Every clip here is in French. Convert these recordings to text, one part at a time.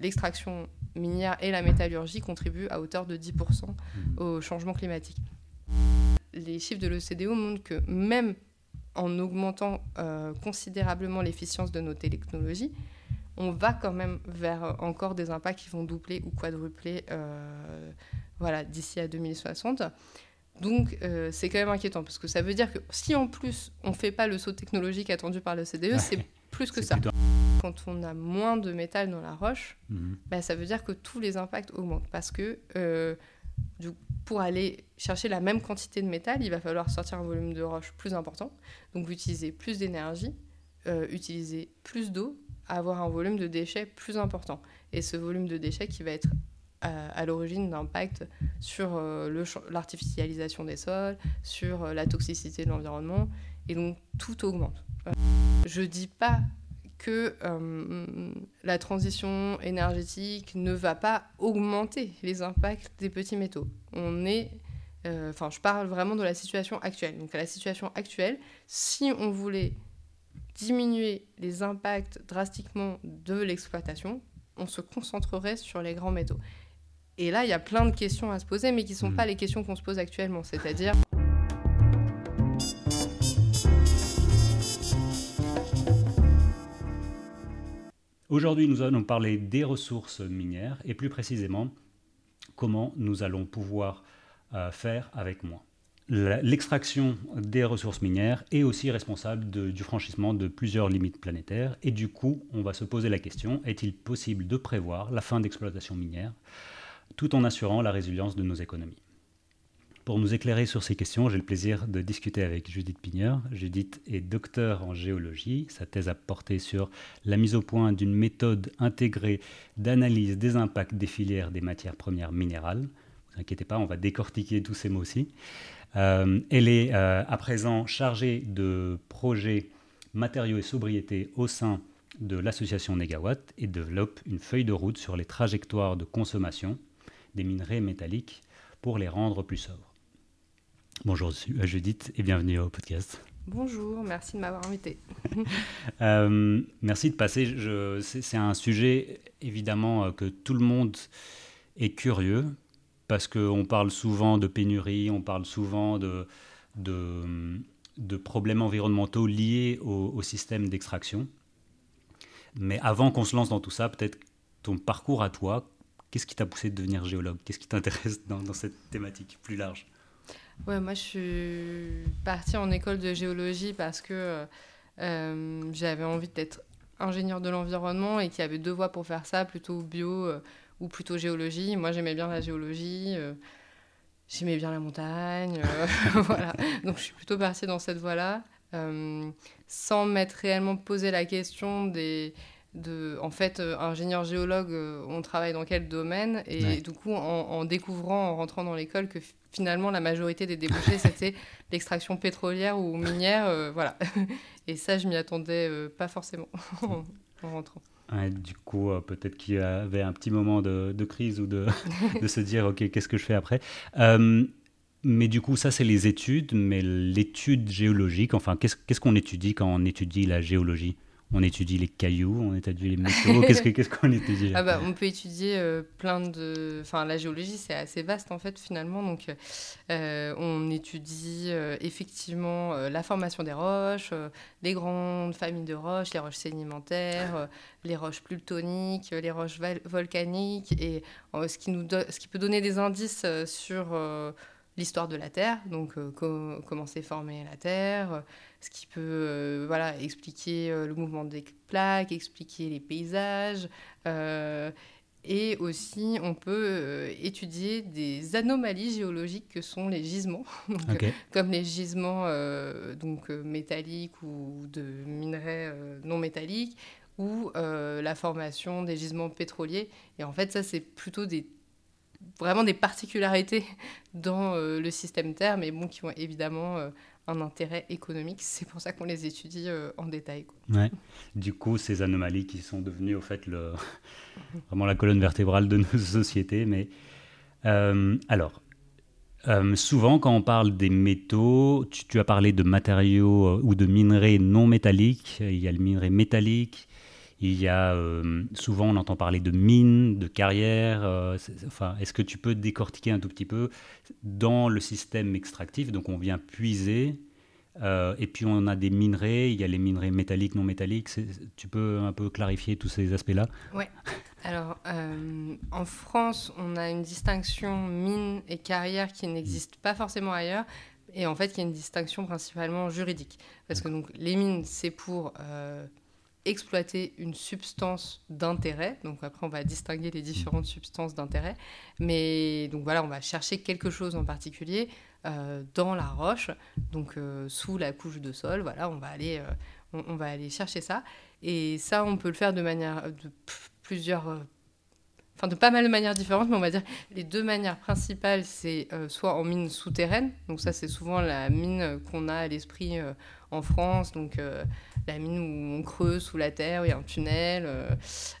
l'extraction minière et la métallurgie contribuent à hauteur de 10% Mhm. au changement climatique. Les chiffres de l'OCDE montrent que même en augmentant euh, considérablement l'efficience de nos technologies, on va quand même vers euh, encore des impacts qui vont doubler ou quadrupler euh, voilà, d'ici à 2060. Donc euh, c'est quand même inquiétant parce que ça veut dire que si en plus on ne fait pas le saut technologique attendu par l'OCDE, c'est plus que ça. Quand on a moins de métal dans la roche, bah, ça veut dire que tous les impacts augmentent. Parce que euh, du- pour aller chercher la même quantité de métal, il va falloir sortir un volume de roche plus important. Donc utiliser plus d'énergie, euh, utiliser plus d'eau, avoir un volume de déchets plus important. Et ce volume de déchets qui va être à, à l'origine d'impacts sur euh, l'artificialisation des sols, sur euh, la toxicité de l'environnement. Et donc tout augmente. Euh, je dis pas que euh, la transition énergétique ne va pas augmenter les impacts des petits métaux. On est, euh, enfin, je parle vraiment de la situation actuelle. Donc, à la situation actuelle, si on voulait diminuer les impacts drastiquement de l'exploitation, on se concentrerait sur les grands métaux. Et là, il y a plein de questions à se poser, mais qui ne sont Mhm. pas les questions qu'on se pose actuellement. C'est-à-dire, Aujourd'hui, nous allons parler des ressources minières et plus précisément comment nous allons pouvoir euh, faire avec moins. L'extraction des ressources minières est aussi responsable du franchissement de plusieurs limites planétaires et du coup, on va se poser la question, est-il possible de prévoir la fin d'exploitation minière tout en assurant la résilience de nos économies? Pour nous éclairer sur ces questions, j'ai le plaisir de discuter avec Judith Pigneur. Judith est docteur en géologie. Sa thèse a porté sur la mise au point d'une méthode intégrée d'analyse des impacts des filières des matières premières minérales. Ne vous inquiétez pas, on va décortiquer tous ces mots aussi. Euh, elle est euh, à présent chargée de projets matériaux et sobriété au sein de l'association Negawatt et développe une feuille de route sur les trajectoires de consommation des minerais métalliques pour les rendre plus sobres. Bonjour Judith et bienvenue au podcast. bonjour, merci de m'avoir invité. Euh, merci de passer. Je- C'est c'est un sujet évidemment euh, que tout le monde est curieux parce qu'on parle souvent de pénurie, on parle souvent de, de, de problèmes environnementaux liés au, au système d'extraction. Mais avant qu'on se lance dans tout ça, peut-être ton parcours à toi, qu'est-ce qui t'a poussé de devenir géologue? Qu'est-ce qui t'intéresse dans, dans cette thématique plus large? Ouais, moi je suis partie en école de géologie parce que euh, j'avais envie d'être ingénieur de l'environnement et qu'il y avait deux voies pour faire ça, plutôt bio euh, ou plutôt géologie. Moi j'aimais bien la géologie, euh, j'aimais bien la montagne, voilà. Donc je suis plutôt partie dans cette voie-là, sans m'être réellement posé la question des... De, en fait, euh, ingénieur géologue, euh, on travaille dans quel domaine? Et Ouais. du coup, en, en découvrant, en rentrant dans l'école, que finalement la majorité des débouchés c'était l'extraction pétrolière ou minière euh, voilà. Et ça je m'y attendais euh, pas forcément en en rentrant. Ouais, du coup, euh, peut-être qu'il y avait un petit moment de, de crise ou de, de se dire, OK, qu'est-ce que je fais après? Mais du coup, ça, c'est les études. Mais l'étude géologique, enfin, qu'est-ce qu'est-ce qu'on étudie quand on étudie la géologie? On étudie les cailloux, on étudie les métaux. Qu'est-ce que- qu'est-ce qu'on étudie ah bah, on peut étudier euh, plein de enfin la géologie c'est assez vaste en fait finalement donc euh, on étudie euh, effectivement la formation des roches les grandes familles de roches les roches sédimentaires les roches plutoniques les roches volcaniques et ce qui nous ce qui peut donner des indices sur l'histoire de la Terre, donc co- comment s'est formée la Terre, ce qui peut euh, voilà, expliquer euh, le mouvement des plaques, expliquer les paysages. euh, et aussi, on peut étudier des anomalies géologiques que sont les gisements, Donc, comme les gisements donc, métalliques ou de minerais non métalliques, ou la formation des gisements pétroliers. Et en fait, ça, c'est plutôt des vraiment des particularités dans le système Terre, mais bon, qui ont évidemment un intérêt économique. C'est pour ça qu'on les étudie euh, en détail. Ouais. Du coup, ces anomalies qui sont devenues au fait vraiment la colonne vertébrale de nos sociétés. Mais euh, alors, euh, souvent quand on parle des métaux, tu, tu as parlé de matériaux ou de minerais non métalliques. Il y a le minerai métallique, Il y a souvent, on entend parler de mines, de carrières. enfin, est-ce que tu peux décortiquer un tout petit peu dans le système extractif? Donc, on vient puiser euh, et puis on a des minerais, il y a les minerais métalliques, non métalliques. Tu peux un peu clarifier tous ces aspects-là? Oui. Alors, euh, en France, on a une distinction mine et carrière qui n'existe pas forcément ailleurs. Et en fait, il y a une distinction principalement juridique. Parce que donc, les mines, c'est pour euh, exploiter une substance d'intérêt. Donc après, on va distinguer les différentes substances d'intérêt. Mais donc voilà, on va chercher quelque chose en particulier. Euh, dans la roche, donc euh, sous la couche de sol. Voilà, on va aller, euh, on, va aller chercher ça. Et ça, on peut le faire de manière de plusieurs enfin de pas mal de manières différentes, mais on va dire les deux manières principales, c'est soit en mine souterraine, donc ça c'est souvent la mine qu'on a à l'esprit en France, donc euh, la mine où on creuse sous la terre, où il y a un tunnel, euh,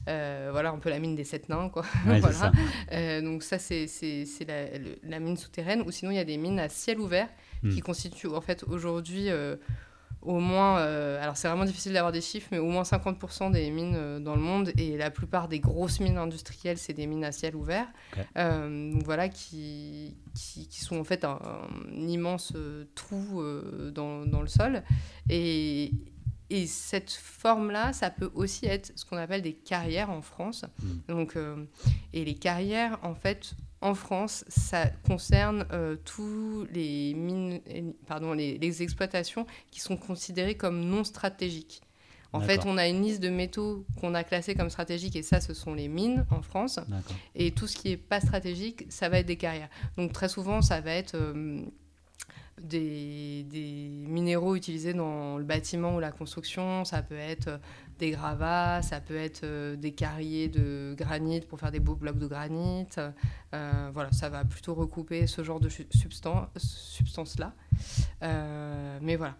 euh, voilà, un peu la mine des sept nains, quoi. voilà. donc ça, c'est la, la, mine souterraine, ou sinon il y a des mines à ciel ouvert qui hmm. constituent en fait aujourd'hui au moins, alors c'est vraiment difficile d'avoir des chiffres, mais au moins 50% des mines dans le monde et la plupart des grosses mines industrielles, c'est des mines à ciel ouvert. donc voilà, qui, qui, sont en fait un, immense euh, trou euh, dans, dans, le sol. Et, et cette forme-là, ça peut aussi être ce qu'on appelle des carrières en France. Mmh. Donc, euh, et les carrières, en fait, en France, ça concerne tous les mines, pardon, les, les, exploitations qui sont considérées comme non stratégiques. En fait, on a une liste de métaux qu'on a classés comme stratégiques, et ça, ce sont les mines en France. Et tout ce qui n'est pas stratégique, ça va être des carrières. Donc très souvent, ça va être euh, des, minéraux utilisés dans le bâtiment ou la construction, ça peut être euh, des gravats, ça peut être euh, des carriers de granit pour faire des beaux blocs de granit. voilà, ça va plutôt recouper ce genre de substance-là. mais voilà.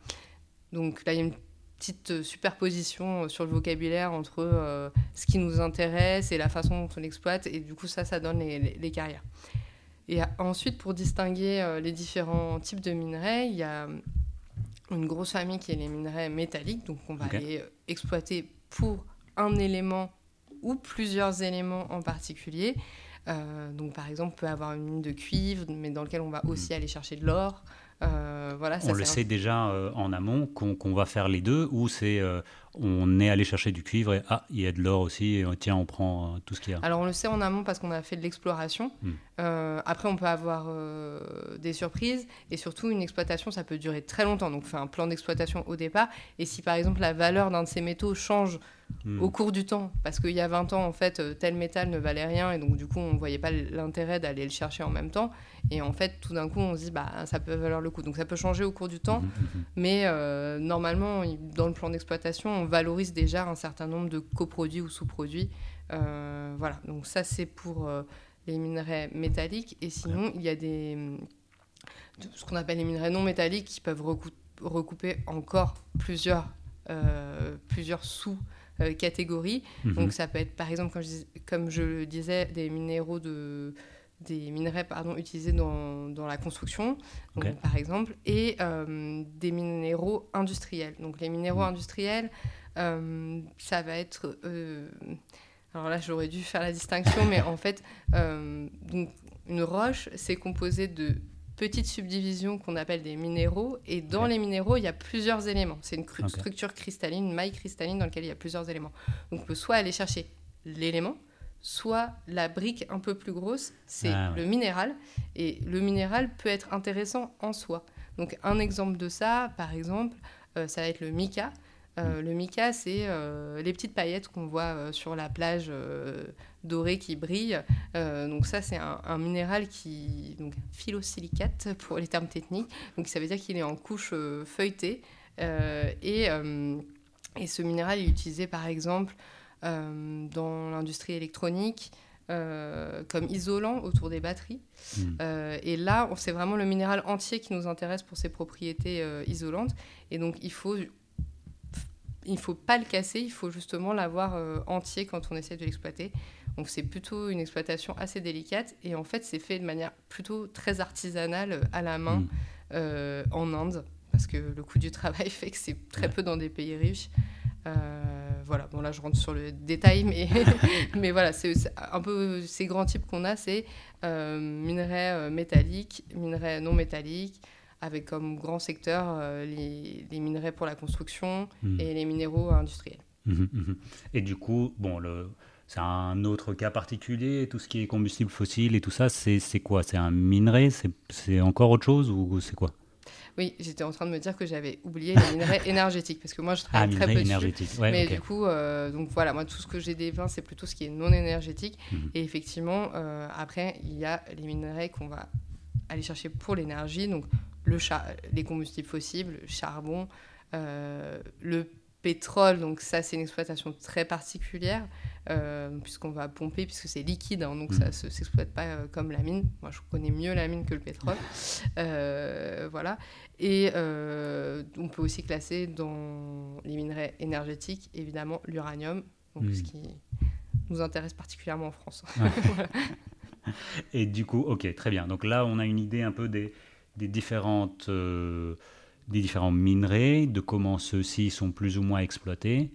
Donc là, il y a une petite euh, superposition euh, sur le vocabulaire entre euh, ce qui nous intéresse et la façon dont on l'exploite. Et du coup, ça, ça donne les, carrières. Et ensuite, pour distinguer les différents types de minerais, il y a une grosse famille qui est les minerais métalliques. Donc, on va aller exploiter pour un élément ou plusieurs éléments en particulier. donc, par exemple, on peut avoir une mine de cuivre, mais dans lequel on va aussi hmm. aller chercher de l'or. Euh, voilà, on le sait déjà euh, en amont qu'on va faire les deux ou c'est euh, on est allé chercher du cuivre et ah il y a de l'or aussi et tiens on prend tout ce qu'il y a. Alors on le sait en amont parce qu'on a fait de l'exploration. Hmm. après on peut avoir des surprises et surtout une exploitation ça peut durer très longtemps donc on fait un plan d'exploitation au départ et si par exemple la valeur d'un de ces métaux change Hmm. au cours du temps. Parce qu'il y a 20 ans, en fait, euh, tel métal ne valait rien et donc du coup, on ne voyait pas l'intérêt d'aller le chercher en même temps. Et en fait, tout d'un coup, on se dit, bah, ça peut valoir le coup. Donc ça peut changer au cours du temps, hmm, hmm, mais euh, normalement, dans le plan d'exploitation, on valorise déjà un certain nombre de coproduits ou sous-produits. Euh, voilà, donc ça, c'est pour les minerais métalliques. Et sinon, il y a des ce qu'on appelle les minerais non métalliques qui peuvent recouper encore plusieurs, plusieurs sous euh, catégories. Mhm. Donc ça peut être par exemple, comme je, comme je le disais, des minéraux de des minerais pardon, utilisés dans, dans la construction, par exemple, et euh, des minéraux industriels. Donc les minéraux mhm. industriels, euh, ça va être... alors là, j'aurais dû faire la distinction, mais en fait, donc, une roche, c'est composé de petite subdivision qu'on appelle des minéraux. Et dans les minéraux, il y a plusieurs éléments. C'est une structure cristalline, une maille cristalline dans laquelle il y a plusieurs éléments. Donc on peut soit aller chercher l'élément, soit la brique un peu plus grosse, c'est ah le minéral. Et le minéral peut être intéressant en soi. Donc un exemple de ça, par exemple, euh, ça va être le mica. Euh, le mica, c'est euh, les petites paillettes qu'on voit euh, sur la plage dorée qui brille. donc ça, c'est un, minéral qui, donc phylosilicate pour les termes techniques. Donc ça veut dire qu'il est en couche feuilletée. et, et, ce minéral est utilisé par exemple dans l'industrie électronique. comme isolant autour des batteries. Hmm. et là, c'est vraiment le minéral entier qui nous intéresse pour ses propriétés isolantes. Et donc, il faut il ne faut pas le casser, il faut justement l'avoir euh, entier quand on essaie de l'exploiter. Donc c'est plutôt une exploitation assez délicate et en fait c'est fait de manière plutôt très artisanale euh, à la main mm. euh, en Inde parce que le coût du travail fait que c'est très peu dans des pays riches. voilà, bon là je rentre sur le détail, mais, mais voilà, c'est un peu ces grands types qu'on a, c'est minerais métalliques, minerais non métalliques, avec comme grand secteur les, les, minerais pour la construction hmm. et les minéraux industriels. Mmh, mmh. Et du coup, bon, le, c'est un autre cas particulier, tout ce qui est combustible fossile et tout ça, c'est, c'est quoi? C'est un minerai? C'est, encore autre chose ou c'est quoi? Oui, j'étais en train de me dire que j'avais oublié les minerais énergétiques parce que moi je travaille ah, très peu énergétique. Ouais, mais du coup, euh, donc voilà, moi tout ce que j'ai dépeint c'est plutôt ce qui est non énergétique. Mmh. Et effectivement, euh, après il y a les minerais qu'on va aller chercher pour l'énergie, donc le les combustibles fossiles, le charbon, euh, le pétrole, donc ça c'est une exploitation très particulière, euh, puisqu'on va pomper, puisque c'est liquide, hein, donc ça ne mm. s'exploite pas euh, comme la mine. Moi je connais mieux la mine que le pétrole. Voilà. Et on peut aussi classer dans les minerais énergétiques, évidemment, l'uranium, donc ce mm. qui nous intéresse particulièrement en France. Et du coup, ok, très bien. Donc là, on a une idée un peu des, des différentes des différents minerais, de comment ceux-ci sont plus ou moins exploités,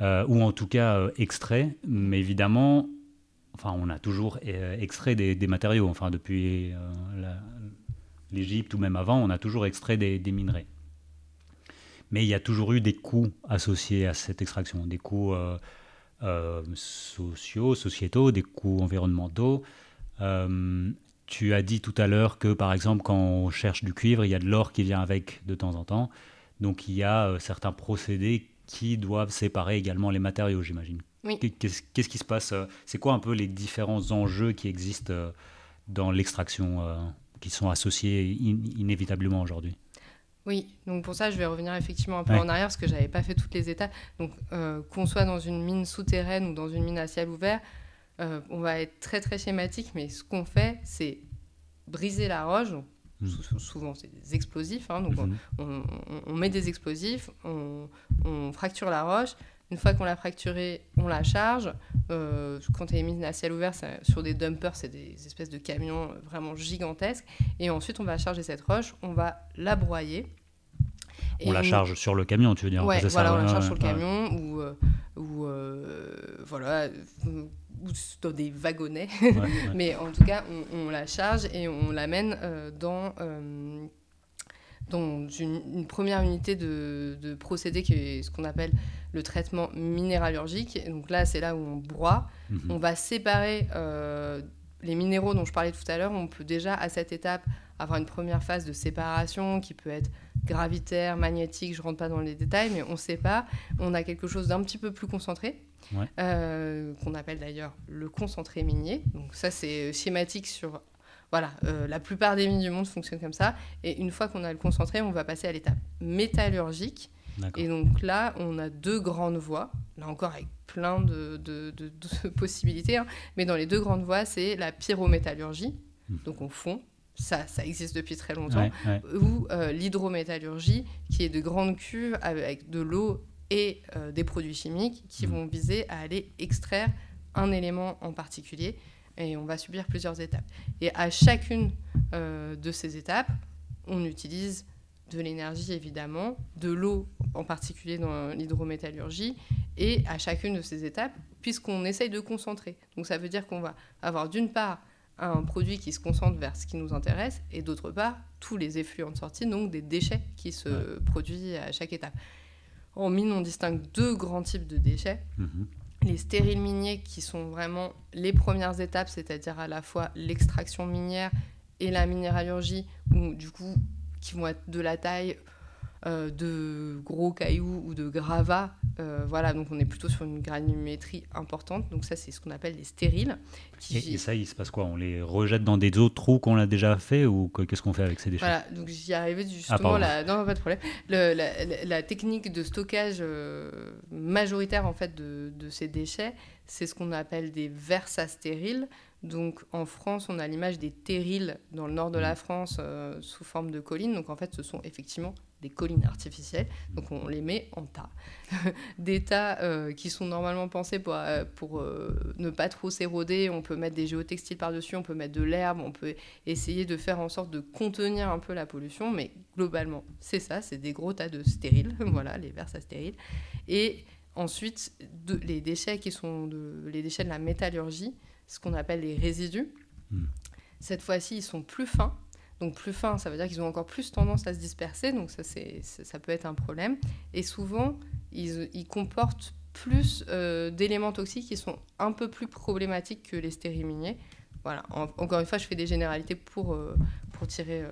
euh, ou en tout cas euh, extraits. Mais évidemment, enfin, on a toujours euh, extrait des, matériaux. Enfin, depuis l'Égypte ou même avant, on a toujours extrait des, minerais. Mais il y a toujours eu des coûts associés à cette extraction, des coûts sociaux, sociétaux, des coûts environnementaux. Tu as dit tout à l'heure que, par exemple, quand on cherche du cuivre, il y a de l'or qui vient avec de temps en temps. Donc il y a euh, certains procédés qui doivent séparer également les matériaux, j'imagine. Oui. Qu'est-ce qui se passe euh, C'est quoi un peu les différents enjeux qui existent euh, dans l'extraction, qui sont associés inévitablement aujourd'hui? Oui, donc pour ça, je vais revenir effectivement un peu en arrière parce que je n'avais pas fait toutes les étapes. Donc, qu'on soit dans une mine souterraine ou dans une mine à ciel ouvert, euh, on va être très très schématique, mais ce qu'on fait, c'est briser la roche. Mmh. Souvent, c'est des explosifs. Hein, donc, mmh. on, met des explosifs, on, fracture la roche. Une fois qu'on l'a fracturée, on la charge. Euh, quand elle est mise à ciel ouvert, sur des dumpers, c'est des espèces de camions vraiment gigantesques. Et ensuite, on va charger cette roche, on va la broyer. On la charge sur le camion, tu veux dire Ouais, voilà, on la charge sur le camion ou, euh, ou voilà, ou dans des wagonnets. Mais en tout cas, on, la charge et on l'amène euh, dans, euh, dans une, première unité de, de, procédé qui est ce qu'on appelle le traitement minéralurgique. donc là, c'est là où on broie. Mhm. On va séparer euh, les minéraux dont je parlais tout à l'heure. On peut déjà, à cette étape, avoir une première phase de séparation qui peut être gravitaire, magnétique, je ne rentre pas dans les détails, mais on sépare. On a quelque chose d'un petit peu plus concentré euh, qu'on appelle d'ailleurs le concentré minier. Donc ça, c'est schématique sur... Voilà, euh, la plupart des mines du monde fonctionnent comme ça. Et une fois qu'on a le concentré, on va passer à l'étape métallurgique. Et donc là, on a deux grandes voies, là encore avec plein de, de, possibilités. Hein. Mais dans les deux grandes voies, c'est la pyrométallurgie, hmm. donc on fond, ça, ça existe depuis très longtemps, ou euh, l'hydrométallurgie, qui est de grandes cuves avec de l'eau et euh, des produits chimiques qui mm. vont viser à aller extraire un élément en particulier et on va subir plusieurs étapes. Et à chacune euh, de ces étapes, on utilise de l'énergie évidemment, de l'eau en particulier dans l'hydrométallurgie, et à chacune de ces étapes, puisqu'on essaye de concentrer. Donc ça veut dire qu'on va avoir d'une part un produit qui se concentre vers ce qui nous intéresse, et d'autre part tous les effluents de sortie, donc des déchets qui se produisent à chaque étape. En mine, on distingue deux grands types de déchets. Mhm. Les stériles miniers, qui sont vraiment les premières étapes, c'est-à-dire à la fois l'extraction minière et la minéralurgie, ou du coup, qui vont être de la taille euh, de gros cailloux ou de gravats. Euh, voilà, donc on est plutôt sur une granulométrie importante. Donc ça, c'est ce qu'on appelle les stériles. Et, ça, il se passe quoi? On les rejette dans des autres trous qu'on a déjà fait ou qu'est-ce qu'on fait avec ces déchets? Voilà, donc j'y arrivais justement. Ah, la... Non, pas de problème. la, technique de stockage euh, majoritaire en fait de, de ces déchets, c'est ce qu'on appelle des versas stériles. Donc en France, on a l'image des terrils dans le nord de la mmh. France sous forme de collines. Donc en fait, ce sont effectivement des collines artificielles. Donc on les met en tas. des tas euh, qui sont normalement pensés pour, euh, pour euh, ne pas trop s'éroder. On peut mettre des géotextiles par-dessus, on peut mettre de l'herbe, on peut essayer de faire en sorte de contenir un peu la pollution. Mais globalement, c'est ça, c'est des gros tas de stériles. voilà, les vers à stériles. Et ensuite, les déchets qui sont de, les déchets de la métallurgie, ce qu'on appelle les résidus. Hmm. Cette fois-ci, ils sont plus fins. Donc plus fins, ça veut dire qu'ils ont encore plus tendance à se disperser, donc ça, c'est, ça peut être un problème. Et souvent, ils, comportent plus euh, d'éléments toxiques qui sont un peu plus problématiques que les stériles miniers. Voilà. encore une fois, je fais des généralités pour, euh, pour tirer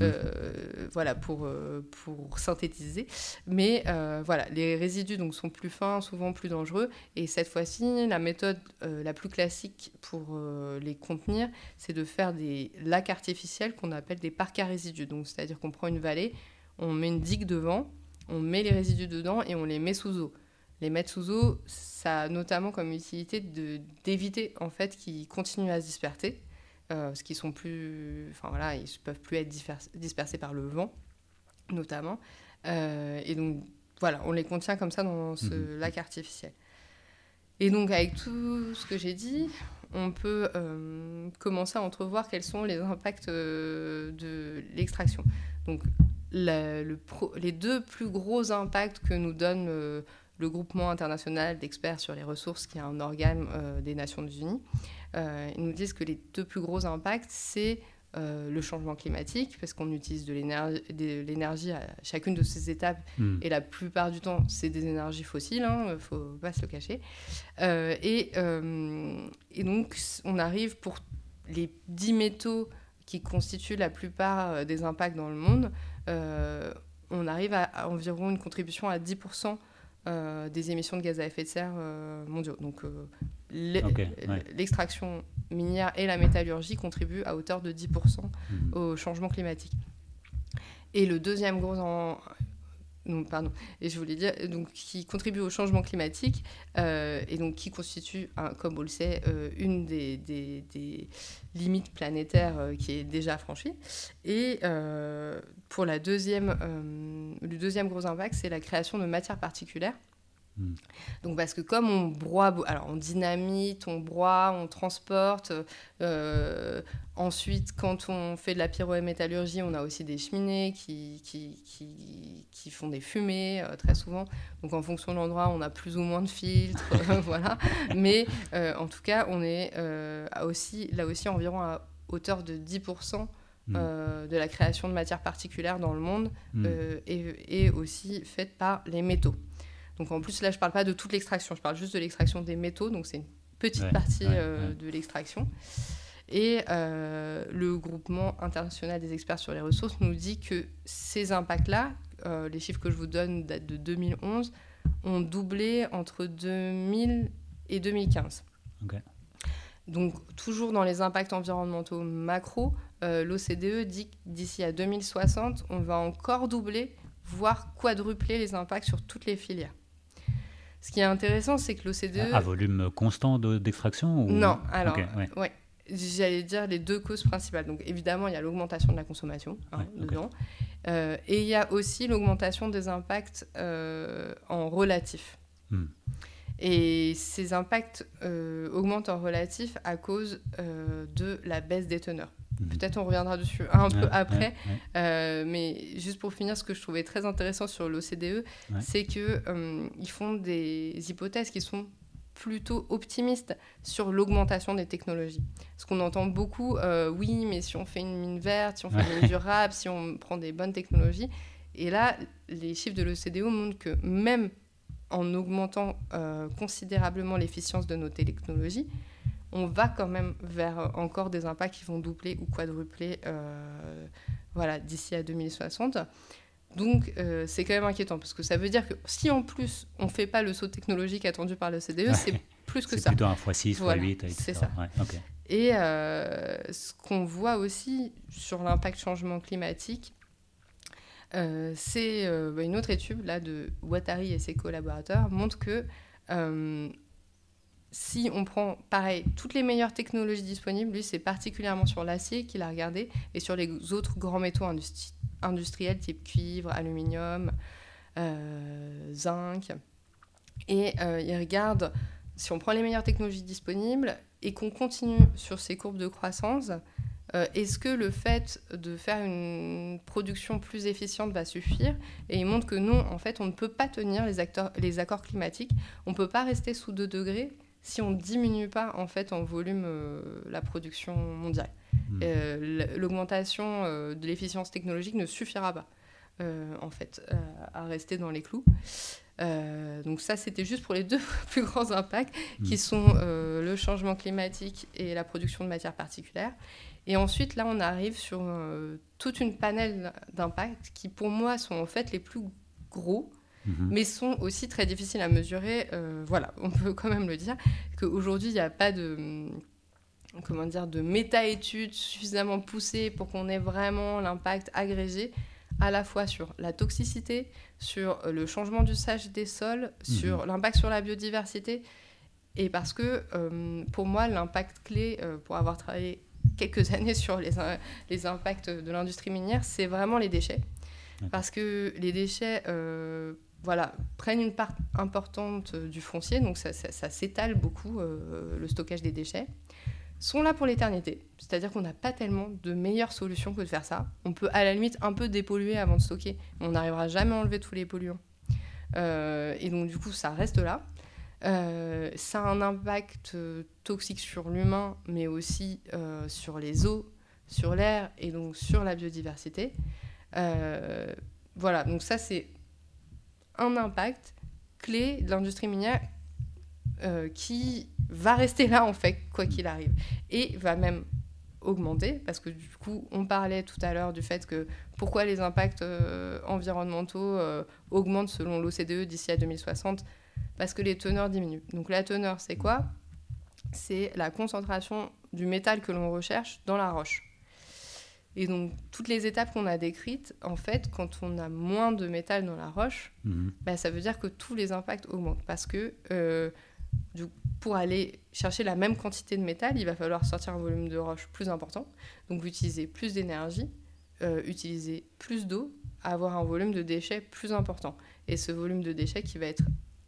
euh, voilà, pour, euh, pour synthétiser. Mais euh, voilà, les résidus donc, sont plus fins, souvent plus dangereux. Et cette fois-ci, la méthode la plus classique pour les contenir, c'est de faire des lacs artificiels qu'on appelle des parcs à résidus. Donc, c'est-à-dire qu'on prend une vallée, on met une digue devant, on met les résidus dedans et on les met sous eau. Les mettre sous eau, ça a notamment comme utilité d'éviter en fait qu'ils continuent à se disperser parce qu'ils sont plus, enfin voilà, ils peuvent plus être dispersés par le vent, notamment. Euh, et donc voilà, on les contient comme ça dans ce mhm. lac artificiel. Et donc avec tout ce que j'ai dit, on peut euh, commencer à entrevoir quels sont les impacts de l'extraction. Donc le les deux plus gros impacts que nous donne le groupement international d'experts sur les ressources, qui est un organe des Nations Unies, euh, ils nous disent que les deux plus gros impacts, c'est euh, le changement climatique, parce qu'on utilise de l'énergie à chacune de ces étapes, hmm. et la plupart du temps, c'est des énergies fossiles, il hein, ne faut pas se le cacher. Euh, et, et, donc, on arrive pour les 10 métaux qui constituent la plupart des impacts dans le monde, on arrive à, environ une contribution à 10% des émissions de gaz à effet de serre mondiaux. Donc, l'extraction minière et la métallurgie contribuent à hauteur de 10% mhm. au changement climatique. Et le deuxième gros en... pardon, et je voulais dire, donc, qui contribue au changement climatique euh, et donc qui constitue, comme on le sait, euh, une des, des, limites planétaires euh, qui est déjà franchie. Et pour la deuxième, le deuxième gros impact, c'est la création de matières particulières Hmm. Donc parce que comme on broie, alors on dynamite, on broie, on transporte. Euh, ensuite, quand on fait de la pyrométallurgie, on a aussi des cheminées qui, qui, qui, qui font des fumées euh, très souvent. Donc en fonction de l'endroit, on a plus ou moins de filtres, voilà. Mais euh, en tout cas, on est aussi, là aussi environ à hauteur de 10%. Hmm. de la création de matières particulières dans le monde hmm. et, et, aussi faite par les métaux. Donc en plus, là, je ne parle pas de toute l'extraction, je parle juste de l'extraction des métaux, donc c'est une petite partie euh, de l'extraction. Et euh, le groupement international des experts sur les ressources nous dit que ces impacts-là, euh, les chiffres que je vous donne datent de 2011, ont doublé entre 2000 et 2015. Donc toujours dans les impacts environnementaux macro, l'OCDE dit que d'ici à 2060, on va encore doubler, voire quadrupler les impacts sur toutes les filières. Ce qui est intéressant, c'est que l'OCDE... À volume constant d'extraction Non, alors, ouais. J'allais dire les deux causes principales. Donc évidemment, il y a l'augmentation de la consommation hein, dedans. Euh, et il y a aussi l'augmentation des impacts euh, en relatif. Hmm. Et ces impacts euh, augmentent en relatif à cause de la baisse des teneurs. Mhm. Peut-être on reviendra dessus un peu après. Euh, mais juste pour finir, ce que je trouvais très intéressant sur l'OCDE, c'est qu'ils euh, font des hypothèses qui sont plutôt optimistes sur l'augmentation des technologies. Ce qu'on entend beaucoup, euh, oui, mais si on fait une mine verte, si on fait une mine durable, si on prend des bonnes technologies. Et là, les chiffres de l'OCDE montrent que même en augmentant considérablement l'efficience de nos technologies, on va quand même vers euh, encore des impacts qui vont doubler ou quadrupler euh, voilà, d'ici à 2060. Donc euh, c'est quand même inquiétant parce que ça veut dire que si en plus on ne fait pas le saut technologique attendu par le CDE, c'est plus que ça. C'est plutôt un x6, x8, C'est ça. Et ce qu'on voit aussi sur l'impact changement climatique, c'est bah, une autre étude là, de Watari et ses collaborateurs montre que si on prend, pareil, toutes les meilleures technologies disponibles, lui, c'est particulièrement sur l'acier qu'il a regardé et sur les autres grands métaux industriels type cuivre, aluminium, euh, zinc. Et euh, il regarde, si on prend les meilleures technologies disponibles et qu'on continue sur ces courbes de croissance, euh, est-ce que le fait de faire une production plus efficiente va suffire? Et il montre que non, en fait, on ne peut pas tenir les, les accords climatiques. On ne peut pas rester sous 2 degrés si on ne diminue pas en fait en volume euh, la production mondiale. Hmm. Euh, l'augmentation de l'efficience technologique ne suffira pas en fait à rester dans les clous. donc ça, c'était juste pour les deux plus grands impacts, qui hmm. sont le changement climatique et la production de matières particulières. Et ensuite, là, on arrive sur euh, toute une panel d'impacts qui, pour moi, sont en fait les plus gros, mhm. mais sont aussi très difficiles à mesurer. Euh, voilà, on peut quand même le dire, qu'aujourd'hui, il n'y a pas de comment dire, de méta-études suffisamment poussées pour qu'on ait vraiment l'impact agrégé à la fois sur la toxicité, sur le changement d'usage des sols, mhm. sur l'impact sur la biodiversité. Et parce que euh, pour moi, l'impact clé, pour avoir travaillé quelques années sur les, les impacts de l'industrie minière, c'est vraiment les déchets. Parce que les déchets euh, voilà, prennent une part importante du foncier, donc ça, s'étale beaucoup, euh, le stockage des déchets, sont là pour l'éternité. C'est-à-dire qu'on n'a pas tellement de meilleure solution que de faire ça. On peut à la limite un peu dépolluer avant de stocker, mais on n'arrivera jamais à enlever tous les polluants. Euh, et donc du coup, ça reste là. Euh, ça a un impact euh, toxique sur l'humain, mais aussi euh, sur les eaux, sur l'air et donc sur la biodiversité. voilà, donc ça c'est un impact clé de l'industrie minière qui va rester là en fait, quoi qu'il arrive, et va même augmenter, parce que du coup, on parlait tout à l'heure du fait que pourquoi les impacts environnementaux augmentent selon l'OCDE d'ici à 2060 parce que les teneurs diminuent. Donc la teneur, c'est quoi? C'est la concentration du métal que l'on recherche dans la roche. Et donc toutes les étapes qu'on a décrites, en fait, quand on a moins de métal dans la roche, bah, ça veut dire que tous les impacts augmentent. Parce que euh, pour aller chercher la même quantité de métal, il va falloir sortir un volume de roche plus important, donc utiliser plus d'énergie, euh, utiliser plus d'eau, avoir un volume de déchets plus important. Et ce volume de déchets qui va être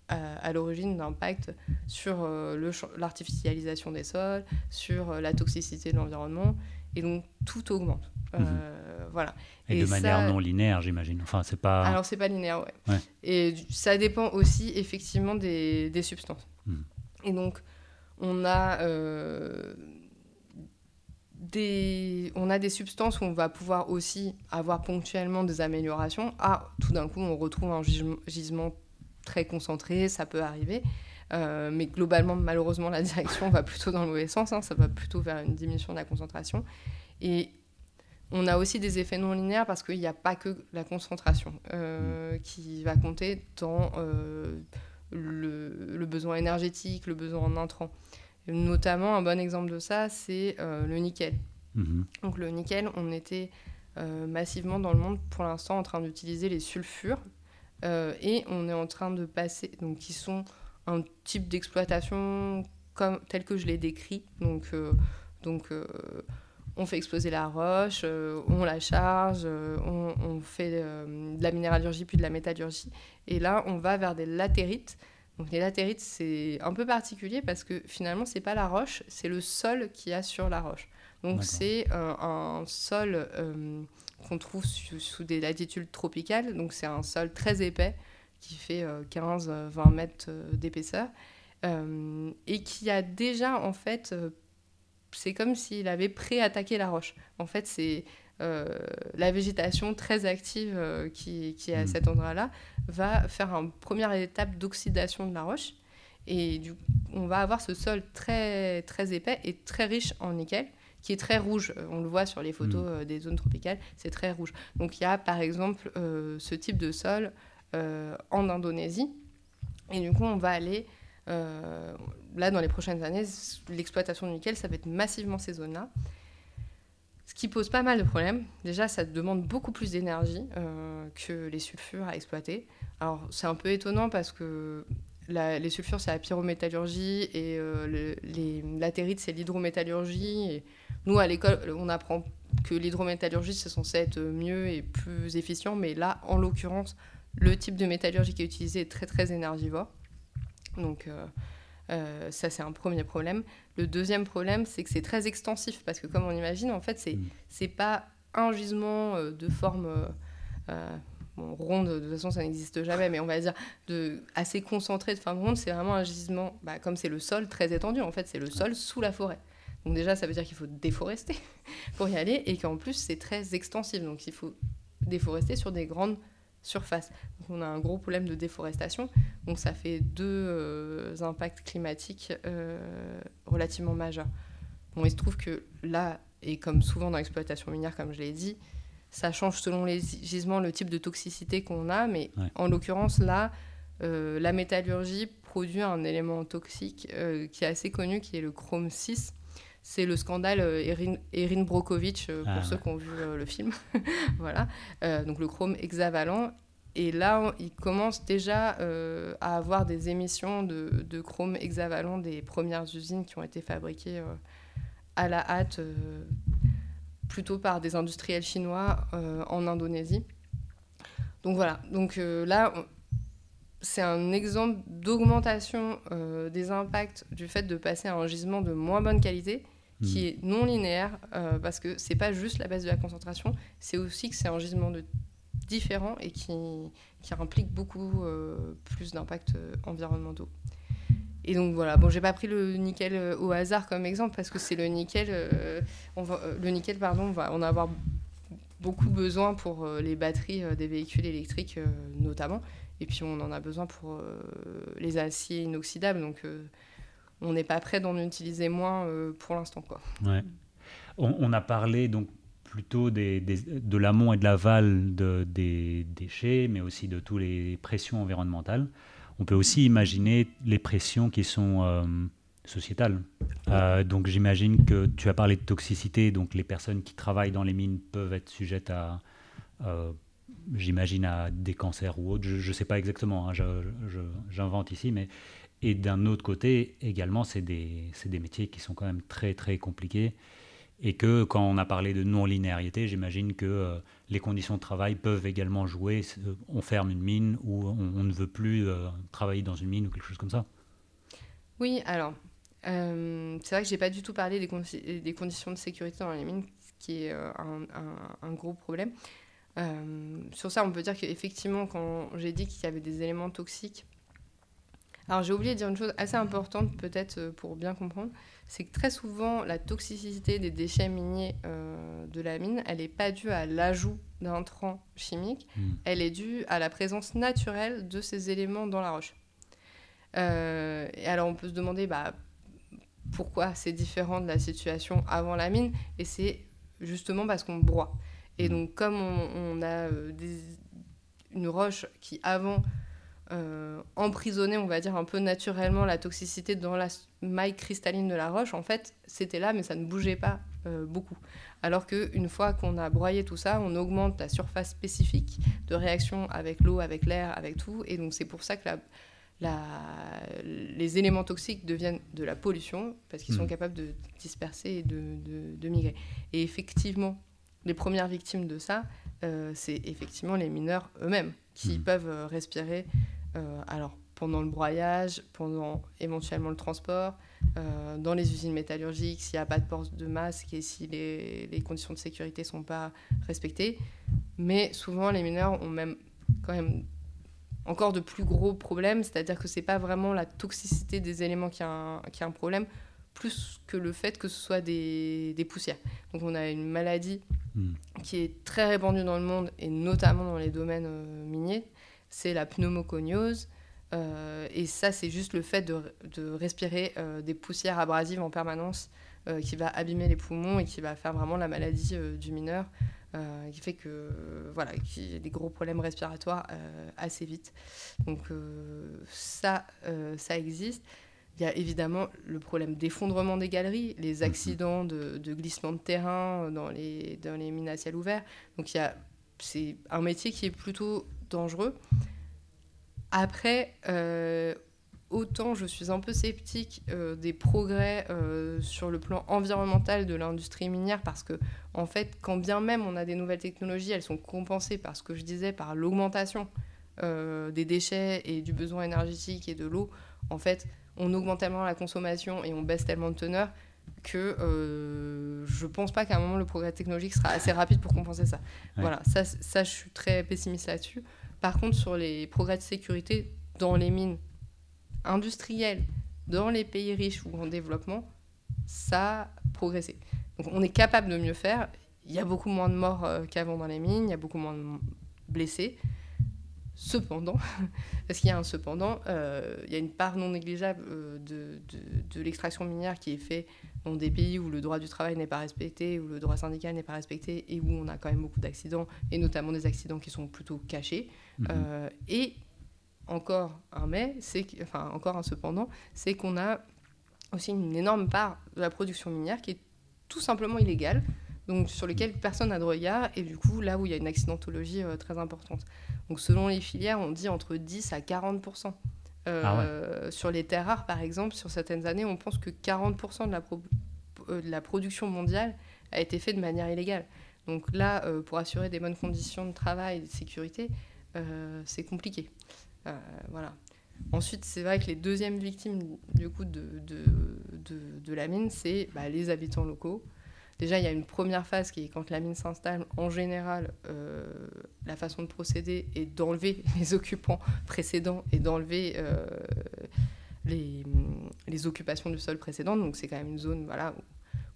à, l'origine d'impact sur euh, l'artificialisation des sols, sur euh, la toxicité de l'environnement. Et donc, tout augmente. Euh, mhm. voilà. Et, de manière non linéaire, j'imagine. Enfin, c'est pas. Alors, c'est pas linéaire, ouais. Et ça dépend aussi, effectivement, des, des substances. Mhm. Et donc, on a. Des, on a des substances où on va pouvoir aussi avoir ponctuellement des améliorations. Ah, tout d'un coup, on retrouve un gisement très concentré, ça peut arriver. Euh, mais globalement, malheureusement, la direction va plutôt dans le mauvais sens. Hein, ça va plutôt vers une diminution de la concentration. Et on a aussi des effets non linéaires parce qu'il n'y a pas que la concentration euh, qui va compter dans euh, le, besoin énergétique, le besoin en intrants. Notamment, un bon exemple de ça, c'est le nickel. Mm-hmm. Donc le nickel, on était massivement dans le monde pour l'instant en train d'utiliser les sulfures et on est en train de passer, donc qui sont un type d'exploitation comme tel que je l'ai décrit. Donc, euh, donc euh, on fait exploser la roche, on la charge, on, on, fait de la minéralurgie puis de la métallurgie. Et là, on va vers des latérites. Donc les latérites, c'est un peu particulier parce que finalement, c'est pas la roche, c'est le sol qu'il y a sur la roche. Donc c'est un sol qu'on trouve sous, des latitudes tropicales. Donc c'est un sol très épais qui fait 15-20 euh, euh, mètres euh, d'épaisseur et qui a déjà en fait, c'est comme s'il avait pré-attaqué la roche. En fait, c'est la végétation très active qui, qui, est à mmh. cet endroit-là va faire une première étape d'oxydation de la roche. Et du, on va avoir ce sol très, très épais et très riche en nickel qui est très rouge. On le voit sur les photos mm. euh, des zones tropicales, c'est très rouge. Donc il y a par exemple ce type de sol en Indonésie. Et du coup, on va aller, là, dans les prochaines années, l'exploitation du nickel, ça va être massivement ces zones-là. Ce qui pose pas mal de problèmes. Déjà, ça demande beaucoup plus d'énergie que les sulfures à exploiter. Alors, c'est un peu étonnant parce que les sulfures, c'est la pyrométallurgie et latérites, c'est l'hydrométallurgie. Nous, à l'école, on apprend que l'hydrométallurgie, c'est censé être mieux et plus efficient, mais là, en l'occurrence, le type de métallurgie qui est utilisé est très, très énergivore. Donc, euh, Euh, ça, c'est un premier problème. Le deuxième problème, c'est que c'est très extensif, parce que comme on imagine, en fait, c'est n'est mm. pas un gisement euh, de forme euh, ronde, de toute façon, ça n'existe jamais, mais on va dire de, assez concentré de forme ronde, c'est vraiment un gisement, bah, comme c'est le sol, très étendu. En fait, c'est le sol sous la forêt. Donc déjà, ça veut dire qu'il faut déforester pour y aller, et qu'en plus, c'est très extensif. Donc il faut déforester sur des grandes surface. Donc on a un gros problème de déforestation. Donc ça fait deux euh, impacts climatiques euh, relativement majeurs. Bon, il se trouve que là, et comme souvent dans l'exploitation minière, comme je l'ai dit, ça change selon les gisements le type de toxicité qu'on a, mais en l'occurrence là, euh, la métallurgie produit un élément toxique qui est assez connu, qui est le chrome 6 c'est le scandale Erin, Erin Brokovich, pour ah, ceux qui ont vu le film. voilà. donc le chrome hexavalent. Et là, il commence déjà euh, à avoir des émissions de, de, chrome hexavalent des premières usines qui ont été fabriquées euh, à la hâte, euh, plutôt par des industriels chinois en Indonésie. Donc voilà, donc là, c'est un exemple d'augmentation des impacts du fait de passer à un gisement de moins bonne qualité qui mmh. est non linéaire, parce que c'est pas juste la baisse de la concentration, c'est aussi que c'est un gisement de différents et qui, qui impliquent beaucoup euh, plus d'impacts euh, environnementaux. Et donc voilà, bon, j'ai pas pris le nickel euh, au hasard comme exemple parce que c'est le nickel, on va, le nickel, pardon, on va en avoir beaucoup besoin pour les batteries des véhicules électriques notamment. Et puis on en a besoin pour les aciers inoxydables. Donc on n'est pas prêt d'en utiliser moins pour l'instant. Quoi. Ouais. On, on, a parlé donc plutôt de l'amont et de l'aval de, des déchets, mais aussi de toutes les pressions environnementales. On peut aussi imaginer les pressions qui sont euh, sociétales. Euh, donc j'imagine que tu as parlé de toxicité, donc les personnes qui travaillent dans les mines peuvent être sujettes à, euh, j'imagine, à des cancers ou autres. Je ne sais pas exactement, hein, j'invente ici, mais et d'un autre côté également, c'est des, des métiers qui sont quand même très très compliqués et que quand on a parlé de non-linéarité, j'imagine que euh, les conditions de travail peuvent également jouer. Euh, on ferme une mine ou on, ne veut plus euh, travailler dans une mine ou quelque chose comme ça. Oui, alors, c'est vrai que j'ai pas du tout parlé des, des, conditions de sécurité dans les mines, ce qui est un, un, gros problème. sur ça, on peut dire qu'effectivement, quand j'ai dit qu'il y avait des éléments toxiques, alors j'ai oublié de dire une chose assez importante peut-être pour bien comprendre, c'est que très souvent, la toxicité des déchets miniers euh, de la mine, elle n'est pas due à l'ajout d'intrants chimiques, hmm. elle est due à la présence naturelle de ces éléments dans la roche. Euh, et alors on peut se demander bah, pourquoi c'est différent de la situation avant la mine, et c'est justement parce qu'on broie. Et hmm. donc comme on, a euh, une roche qui avant euh, emprisonner, on va dire, un peu naturellement la toxicité dans la maille cristalline de la roche, en fait, c'était là, mais ça ne bougeait pas euh, beaucoup. Alors qu'une fois qu'on a broyé tout ça, on augmente la surface spécifique de réaction avec l'eau, avec l'air, avec tout. Et donc, c'est pour ça que la, les éléments toxiques deviennent de la pollution, parce qu'ils sont hmm. capables de disperser et de, migrer. Et effectivement, les premières victimes de ça, euh, c'est effectivement les mineurs eux-mêmes qui hmm. peuvent respirer euh, alors, pendant le broyage, pendant éventuellement le transport, euh, dans les usines métallurgiques, s'il n'y a pas de port de masque et si les, les conditions de sécurité ne sont pas respectées. Mais souvent, les mineurs ont même quand même encore de plus gros problèmes, c'est-à-dire que ce n'est pas vraiment la toxicité des éléments qui a un, qui a un problème, plus que le fait que ce soit des, des poussières. Donc on a une maladie hmm. qui est très répandue dans le monde, et notamment dans les domaines euh, miniers, c'est la pneumoconiose. Euh, et ça, c'est juste le fait de, respirer euh, des poussières abrasives en permanence euh, qui va abîmer les poumons et qui va faire vraiment la maladie du mineur, qui fait que voilà, qu'il y a des gros problèmes respiratoires assez vite. Donc ça, ça existe. Il y a évidemment le problème d'effondrement des galeries, les mhm. accidents de, glissement de terrain dans les, dans les mines à ciel ouvert. Donc il y a, c'est un métier qui est plutôt dangereux. Après, euh, autant je suis un peu sceptique euh, des progrès euh, sur le plan environnemental de l'industrie minière parce que, en fait, quand bien même on a des nouvelles technologies, elles sont compensées par ce que je disais, par l'augmentation des déchets et du besoin énergétique et de l'eau. En fait, on augmente tellement la consommation et on baisse tellement de teneur que je pense pas qu'à un moment le progrès technologique sera assez rapide pour compenser ça. Voilà, ça, ça, je suis très pessimiste là-dessus. Par contre, sur les progrès de sécurité dans les mines industrielles, dans les pays riches ou en développement, ça a progressé. Donc on est capable de mieux faire. Il y a beaucoup moins de morts euh, qu'avant dans les mines, il y a beaucoup moins de blessés. Cependant, parce qu'il y a un cependant, euh, il y a une part non négligeable euh, de, de, l'extraction minière qui est faite dans des pays où le droit du travail n'est pas respecté, où le droit syndical n'est pas respecté et où on a quand même beaucoup d'accidents, et notamment des accidents qui sont plutôt cachés. Mhm. Euh, et encore un mais, c'est enfin encore un cependant, c'est qu'on a aussi une énorme part de la production minière qui est tout simplement illégale, donc sur lequel personne n'a de regard, et du coup là où il y a une accidentologie très importante. Donc selon les filières, on dit entre 10 à 40 euh, ah Sur les terres rares, par exemple, sur certaines années, on pense que 40 de la, euh, de la production mondiale a été faite de manière illégale. Donc là, euh, pour assurer des bonnes conditions de travail et de sécurité, c'est compliqué. voilà. Ensuite, c'est vrai que les deuxièmes victimes du coup de, de, de, de la mine, c'est bah, les habitants locaux. Déjà, il y a une première phase qui est quand la mine s'installe, en général, euh, la façon de procéder est d'enlever les occupants précédents et d'enlever euh, les, les, occupations du sol précédentes. Donc c'est quand même une zone voilà,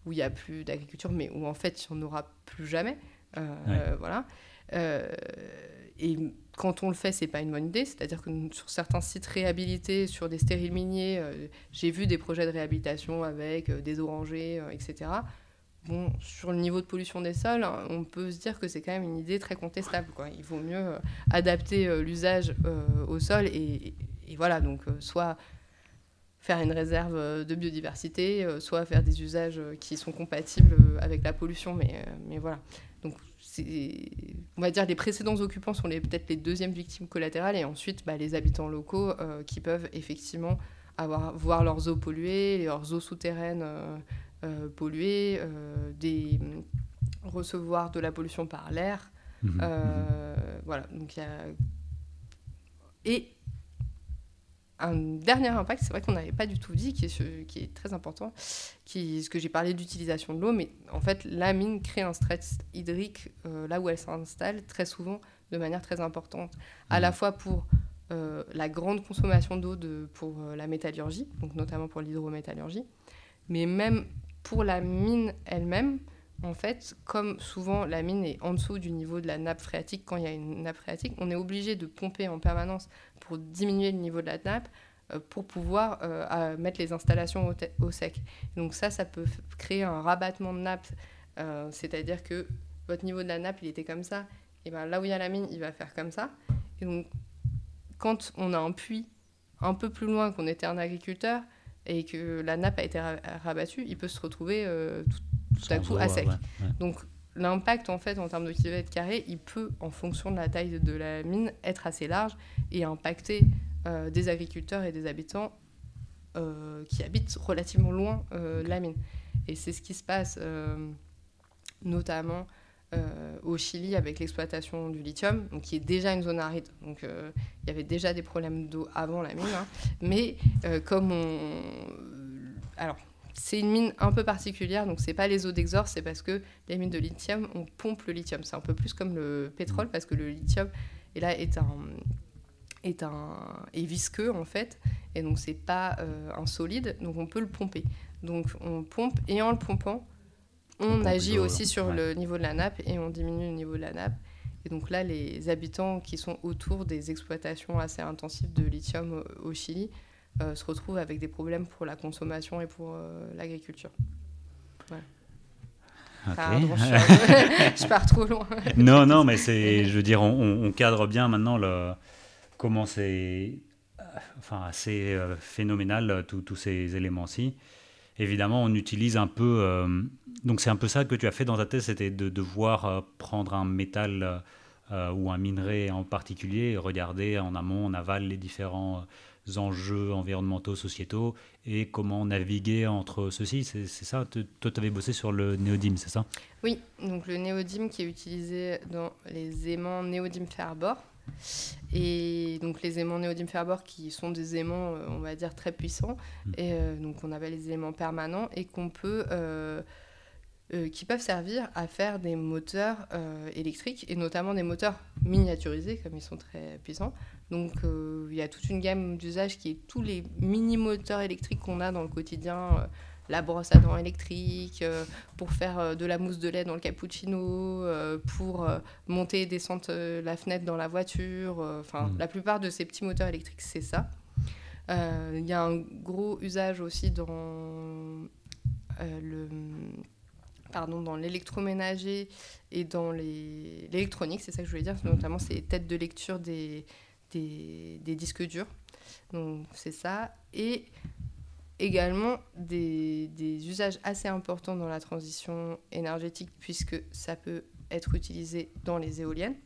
où il n'y a plus d'agriculture, mais où en fait il n'y en aura plus jamais. Euh, voilà. et quand on le fait, c'est pas une bonne idée. C'est-à-dire que sur certains sites réhabilités, sur des stériles miniers, j'ai vu des projets de réhabilitation avec des orangers, etc bon, sur le niveau de pollution des sols, hein, on peut se dire que c'est quand même une idée très contestable. Quoi. Il vaut mieux euh, adapter euh, l'usage euh, au sol et, voilà, donc soit faire une réserve de biodiversité, soit faire des usages qui sont compatibles avec la pollution, mais, mais voilà. Donc, on va dire les précédents occupants sont peut-être les deuxièmes victimes collatérales et ensuite bah, les habitants locaux qui peuvent effectivement avoir, voir leurs eaux polluées, leurs eaux souterraines euh, euh, des, recevoir de la pollution par l'air. Euh, mhm. Voilà, donc il y a... Et un dernier impact, c'est vrai qu'on n'avait pas du tout dit, qui est, qui est très important, qui ce que j'ai parlé d'utilisation de l'eau, mais en fait, la mine crée un stress hydrique là où elle s'installe, très souvent de manière très importante, à la mhm. fois pour la grande consommation d'eau pour la métallurgie, donc notamment pour l'hydrométallurgie, mais même pour la mine elle-même, en fait, comme souvent la mine est en dessous du niveau de la nappe phréatique quand il y a une nappe phréatique, on est obligé de pomper en permanence pour diminuer le niveau de la nappe euh, pour pouvoir euh, mettre les installations au, sec. Donc ça, ça peut créer un rabattement de nappe, euh, c'est-à-dire que votre niveau de la nappe, il était comme ça, et ben là où il y a la mine, il va faire comme ça. Et donc, quand on a un puits un peu plus loin qu'on était un agriculteur, et que la nappe a été rabattue, il peut se retrouver euh, tout, à coup à sec. Donc l'impact en fait en termes de kilomètres carrés, il peut en fonction de la taille de la mine être assez large et impacter euh, des agriculteurs et des habitants euh, qui habitent relativement loin de la mine. Et c'est ce qui se passe notamment euh, au Chili avec l'exploitation du lithium, donc qui est déjà une zone aride. Donc euh, il y avait déjà des problèmes d'eau avant la mine, hein. mais euh, comme on, alors c'est une mine un peu particulière, donc c'est pas les eaux d'exor, c'est parce que les mines de lithium, on pompe le lithium. C'est un peu plus comme le pétrole parce que le lithium est là est un est un est visqueux en fait, et donc c'est pas un solide, donc on peut le pomper. Donc on pompe et en le pompant on agit aussi sur le niveau de la nappe et on diminue le niveau de la nappe. Et donc là, les habitants qui sont autour des exploitations assez intensives de lithium au Chili euh, se retrouvent avec des problèmes pour la consommation et pour euh, l'agriculture. je, pars trop loin. non, non, mais c'est, je veux dire, on, cadre bien maintenant le, comment c'est, euh, enfin, assez phénoménal tous ces éléments-ci évidemment, on utilise un peu. Euh, donc, c'est un peu ça que tu as fait dans ta thèse, c'était de devoir euh, prendre un métal euh, ou un minerai en particulier et regarder en amont, en aval, les différents enjeux environnementaux, sociétaux et comment naviguer entre ceux-ci. C'est ça Toi, tu avais bossé sur le néodyme, c'est ça? Oui, donc le néodyme qui est utilisé dans les aimants néodyme fer bord. Et donc les aimants néodyme Faber qui sont des aimants, on va dire, très puissants, mm. et donc on appelle les aimants permanents, et qu'on peut euh, qui peuvent servir à faire des moteurs euh, électriques et notamment des moteurs miniaturisés comme ils sont très puissants. Donc euh, il y a toute une gamme d'usages qui est tous les mini moteurs électriques qu'on a dans le quotidien, la brosse à dents électrique, pour faire de la mousse de lait dans le cappuccino, pour monter et descendre la fenêtre dans la voiture. Enfin mmh. la plupart de ces petits moteurs électriques c'est ça. Il y a un gros usage aussi dans le pardon, dans l'électroménager et dans l'électronique, c'est ça que je voulais dire, notamment ces têtes de lecture des, des, disques durs. Donc c'est ça. Et également des, des, usages assez importants dans la transition énergétique puisque ça peut être utilisé dans les éoliennes.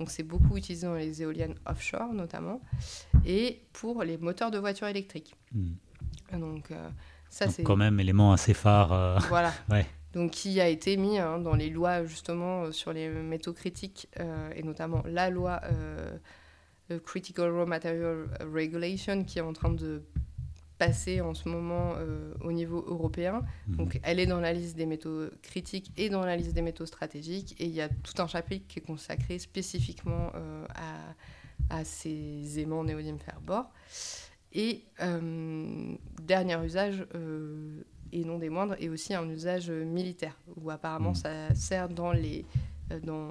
Donc c'est beaucoup utilisé dans les éoliennes offshore notamment et pour les moteurs de voitures électriques. Hmm. Donc euh, ça c'est quand même élément assez phare. Euh, voilà. ouais donc qui a été mis hein, dans les lois justement euh, sur les métaux critiques euh, et notamment la loi euh, Critical Raw Material Regulation qui est en train de passer en ce moment au niveau européen. Mhm. Donc elle est dans la liste des métaux critiques et dans la liste des métaux stratégiques et il y a tout un chapitre qui est consacré spécifiquement à, à, ces aimants néodyme fer bord. Et dernier usage, et non des moindres, et aussi un usage militaire, où apparemment mm. ça sert dans, les, euh, dans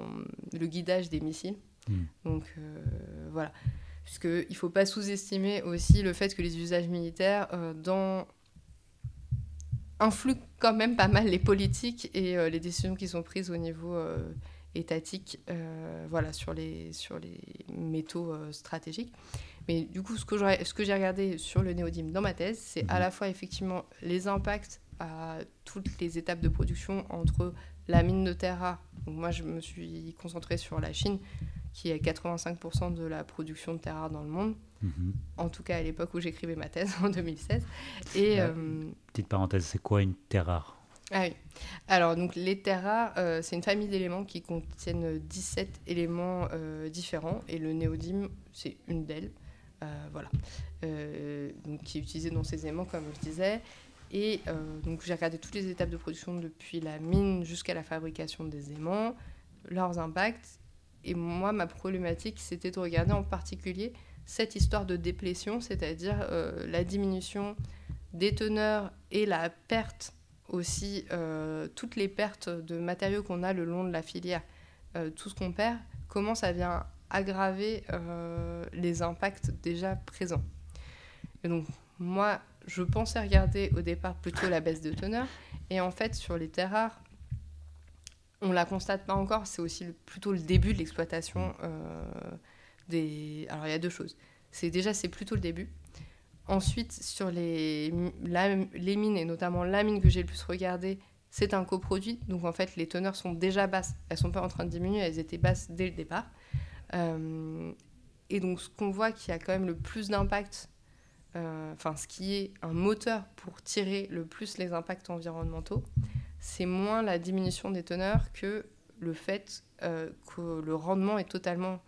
le guidage des missiles. Mm. Donc euh, voilà. Puisqu'il ne faut pas sous-estimer aussi le fait que les usages militaires euh, dans... influent quand même pas mal les politiques et les décisions qui sont prises au niveau étatique voilà, sur, les, sur les métaux stratégiques. Mais du coup, ce que, ce que j'ai regardé sur le néodyme dans ma thèse, c'est à mhm. la fois effectivement les impacts à toutes les étapes de production entre la mine de terre rare. Donc moi, je me suis concentrée sur la Chine, qui est 85% de la production de terre rare dans le monde. Mhm. En tout cas, à l'époque où j'écrivais ma thèse, en 2016. Et, euh, petite parenthèse, c'est quoi une terre rare ah oui. Alors, donc, les terres rares, euh, c'est une famille d'éléments qui contiennent 17 éléments euh, différents. Et le néodyme, c'est une d'elles. Euh, voilà, euh, donc, qui est utilisé dans ces aimants, comme je disais. Et euh, donc j'ai regardé toutes les étapes de production depuis la mine jusqu'à la fabrication des aimants, leurs impacts. Et moi, ma problématique, c'était de regarder en particulier cette histoire de déplétion, c'est-à-dire la diminution des teneurs et la perte aussi, toutes les pertes de matériaux qu'on a le long de la filière, tout ce qu'on perd, comment ça vient aggraver euh, les impacts déjà présents. Donc, moi, je pensais regarder au départ plutôt la baisse de teneur. Et en fait, sur les terres rares, on la constate pas encore. C'est aussi plutôt le début de l'exploitation euh, des. Alors, il y a deux choses. C'est déjà, c'est plutôt le début. Ensuite, sur les, les mines, et notamment la mine que j'ai le plus regardée, c'est un coproduit. Donc, en fait, les teneurs sont déjà basses. Elles sont pas en train de diminuer, elles étaient basses dès le départ. Euh, et donc, ce qu'on voit qui a quand même le plus d'impact, euh, enfin, ce qui est un moteur pour tirer le plus les impacts environnementaux, c'est moins la diminution des teneurs que le fait euh, que le rendement est totalement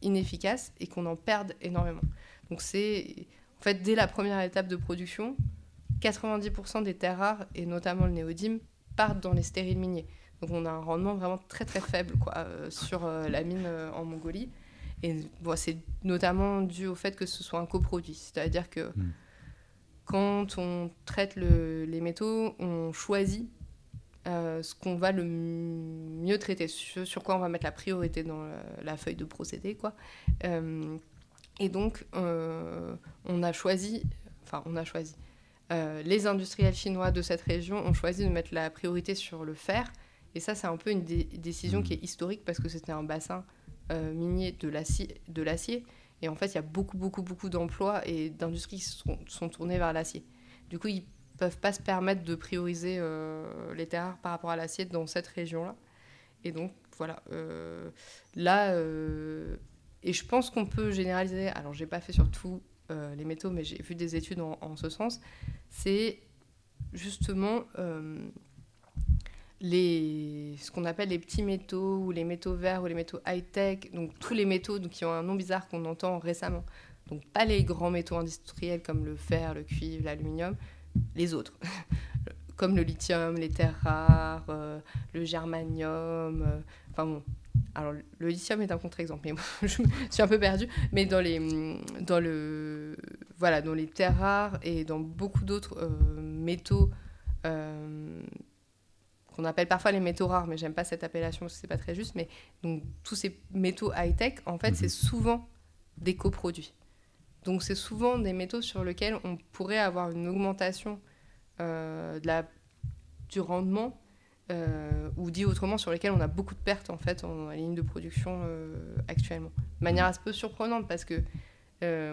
inefficace et qu'on en perde énormément. Donc, c'est en fait dès la première étape de production, 90% des terres rares, et notamment le néodyme, partent dans les stériles miniers. Donc on a un rendement vraiment très très faible quoi, euh, sur euh, la mine euh, en Mongolie. Et bon, c'est notamment dû au fait que ce soit un coproduit. C'est-à-dire que hmm. quand on traite le, les métaux, on choisit ce qu'on va le mieux traiter, sur, quoi on va mettre la priorité dans la, feuille de procédé. Quoi. et donc, on a choisi, enfin, on a choisi, les industriels chinois de cette région ont choisi de mettre la priorité sur le fer et ça, c'est un peu une décision qui est historique parce que c'était un bassin euh, minier de l'acier. Et en fait, il y a beaucoup, beaucoup, beaucoup d'emplois et d'industries qui sont, sont tournés vers l'acier. Du coup, ils ne peuvent pas se permettre de prioriser euh, les terres rares par rapport à l'acier dans cette région-là. Et donc, voilà. Euh, là, et je pense qu'on peut généraliser. Alors, j'ai pas fait sur tous les métaux, mais j'ai vu des études en, en ce sens. C'est justement les, ce qu'on appelle les petits métaux ou les métaux verts ou les métaux high-tech, donc tous les métaux donc, qui ont un nom bizarre qu'on entend récemment. Donc pas les grands métaux industriels comme le fer, le cuivre, l'aluminium, les autres. comme le lithium, les terres rares, euh, le germanium. euh, enfin bon, alors le lithium est un contre-exemple, mais je suis un peu perdue. Mais dans les, dans le, voilà, dans les terres rares et dans beaucoup d'autres euh, métaux qu'on appelle parfois les métaux rares, mais j'aime pas cette appellation parce que c'est pas très juste. Mais donc tous ces métaux high-tech, en fait, Mhm. c'est souvent des coproduits. Donc c'est souvent des métaux sur lesquels on pourrait avoir une augmentation euh, de la, du rendement, euh, ou dit autrement, sur lesquels on a beaucoup de pertes en fait en, la ligne de production euh, actuellement. De manière un peu surprenante parce que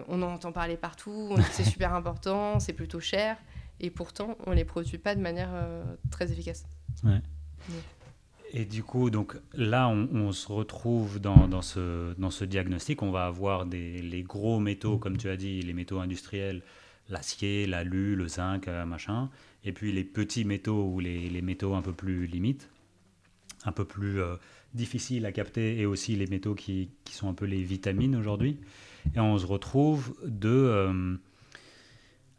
on en entend parler partout, on dit que c'est super important, c'est plutôt cher, et pourtant on les produit pas de manière très efficace. Et du coup, donc là, on, se retrouve dans, dans ce, dans ce diagnostic. On va avoir des, les gros métaux, comme tu as dit, les métaux industriels, l'acier, l'alu, le zinc, euh, machin. Et puis les petits métaux ou les, les métaux un peu plus limites, un peu plus euh, difficiles à capter, et aussi les métaux qui, qui sont un peu les vitamines aujourd'hui. Et on se retrouve de... euh,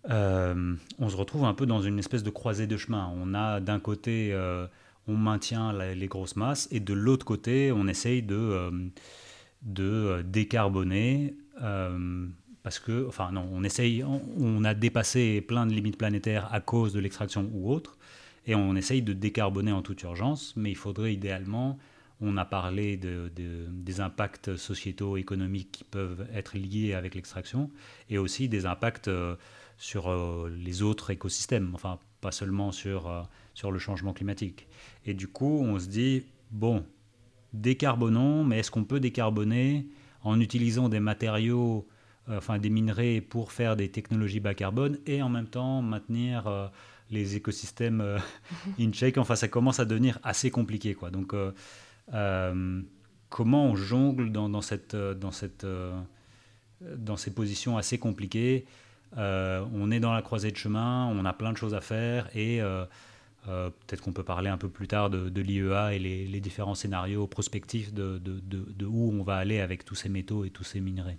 euh, on se retrouve un peu dans une espèce de croisée de chemin. On a d'un côté... euh, on maintient les grosses masses et de l'autre côté, on essaye de, euh, de décarboner parce que, enfin non, on essaye, on, a dépassé plein de limites planétaires à cause de l'extraction ou autre et on essaye de décarboner en toute urgence, mais il faudrait idéalement, on a parlé de, de- des impacts sociétaux, économiques qui peuvent être liés avec l'extraction et aussi des impacts sur euh, les autres écosystèmes, enfin pas seulement sur, euh, sur le changement climatique. Et du coup, on se dit, bon, décarbonons, mais est-ce qu'on peut décarboner en utilisant des matériaux, euh, enfin des minerais pour faire des technologies bas carbone et en même temps maintenir les écosystèmes in check? Enfin, ça commence à devenir assez compliqué, quoi. Donc, comment on jongle dans, cette, dans, cette, dans ces positions assez compliquées? Euh, On est dans la croisée de chemin, on a plein de choses à faire et euh, euh, peut-être qu'on peut parler un peu plus tard de, l'IEA et les, différents scénarios prospectifs de, où on va aller avec tous ces métaux et tous ces minerais.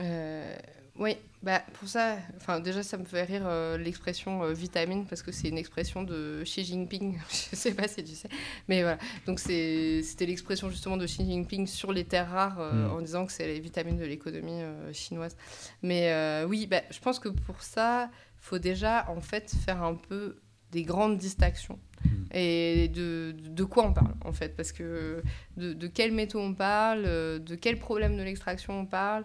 Euh, oui, bah pour ça, enfin déjà ça me fait rire euh, l'expression euh, vitamine parce que c'est une expression de Xi Jinping. Je sais pas si tu sais, mais voilà. Donc c'était l'expression justement de Xi Jinping sur les terres rares euh, Mm. en disant que c'est les vitamines de l'économie chinoise. Mais oui, bah, je pense que pour ça, faut déjà en fait faire un peu des grandes distinctions Mm. et de, de quoi on parle en fait? Parce que de, de quels métaux on parle, de quel problème de l'extraction on parle?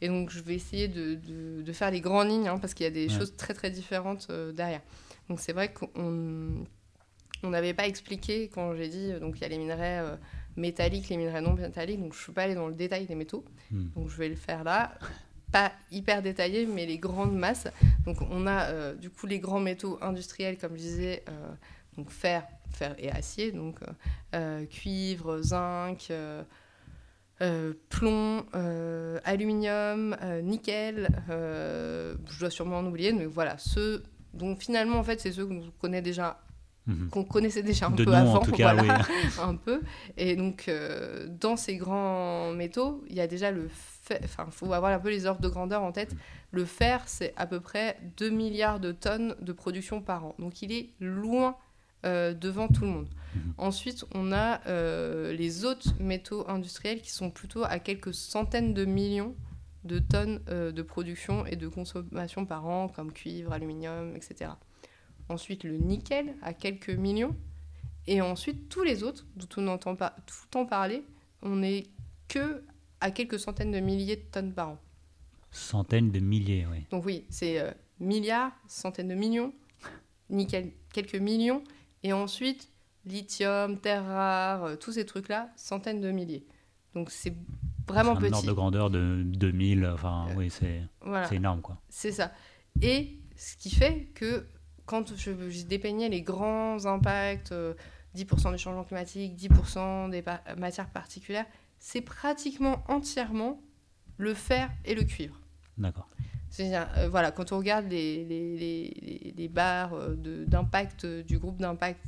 Et donc, je vais essayer de, de- de faire les grandes lignes, hein, parce qu'il y a des Ouais. choses très, très différentes euh, derrière. Donc, c'est vrai qu'on on n'avait pas expliqué, quand j'ai dit, euh, donc il y a les minerais euh, métalliques, les minerais non métalliques, donc je ne suis pas allée dans le détail des métaux. Hmm. Donc, je vais le faire là. Pas hyper détaillé, mais les grandes masses. Donc, on a euh, du coup les grands métaux industriels, comme je disais, donc fer, fer et acier, donc cuivre, zinc, euh, plomb, euh, aluminium, euh, nickel, je dois sûrement en oublier, mais voilà, ceux dont finalement en fait c'est ceux qu'on connaît déjà, Mhm. qu'on connaissait déjà un De peu nom, avant, en tout cas, voilà, oui. un peu. Et donc dans ces grands métaux, il y a déjà le fer, enfin il faut avoir un peu les ordres de grandeur en tête. Le fer, c'est à peu près 2 milliards de tonnes de production par an, donc il est loin euh, devant tout le monde. Mhm. Ensuite, on a euh, les autres métaux industriels qui sont plutôt à quelques centaines de millions de tonnes euh, de production et de consommation par an, comme cuivre, aluminium, etc. Ensuite, le nickel à quelques millions. Et ensuite, tous les autres, dont on n'entend pas tout le temps parler, on n'est que à quelques centaines de milliers de tonnes par an. Centaines de milliers, oui. Donc oui, c'est milliards, centaines de millions, nickel, quelques millions, et ensuite lithium, terres rares, euh, tous ces trucs-là, centaines de milliers. Donc c'est vraiment un ordre petit. de grandeur de 2000, enfin, Euh, oui, c'est Voilà, énorme, quoi. c'est ça. Et ce qui fait que quand je, je dépeignais les grands impacts, euh, 10% du changement climatique, 10% des pa- matières particulières, c'est pratiquement entièrement le fer et le cuivre. D'accord. Euh, voilà, quand on regarde les, les, les- les- barres euh, d'impact euh, du groupe d'impact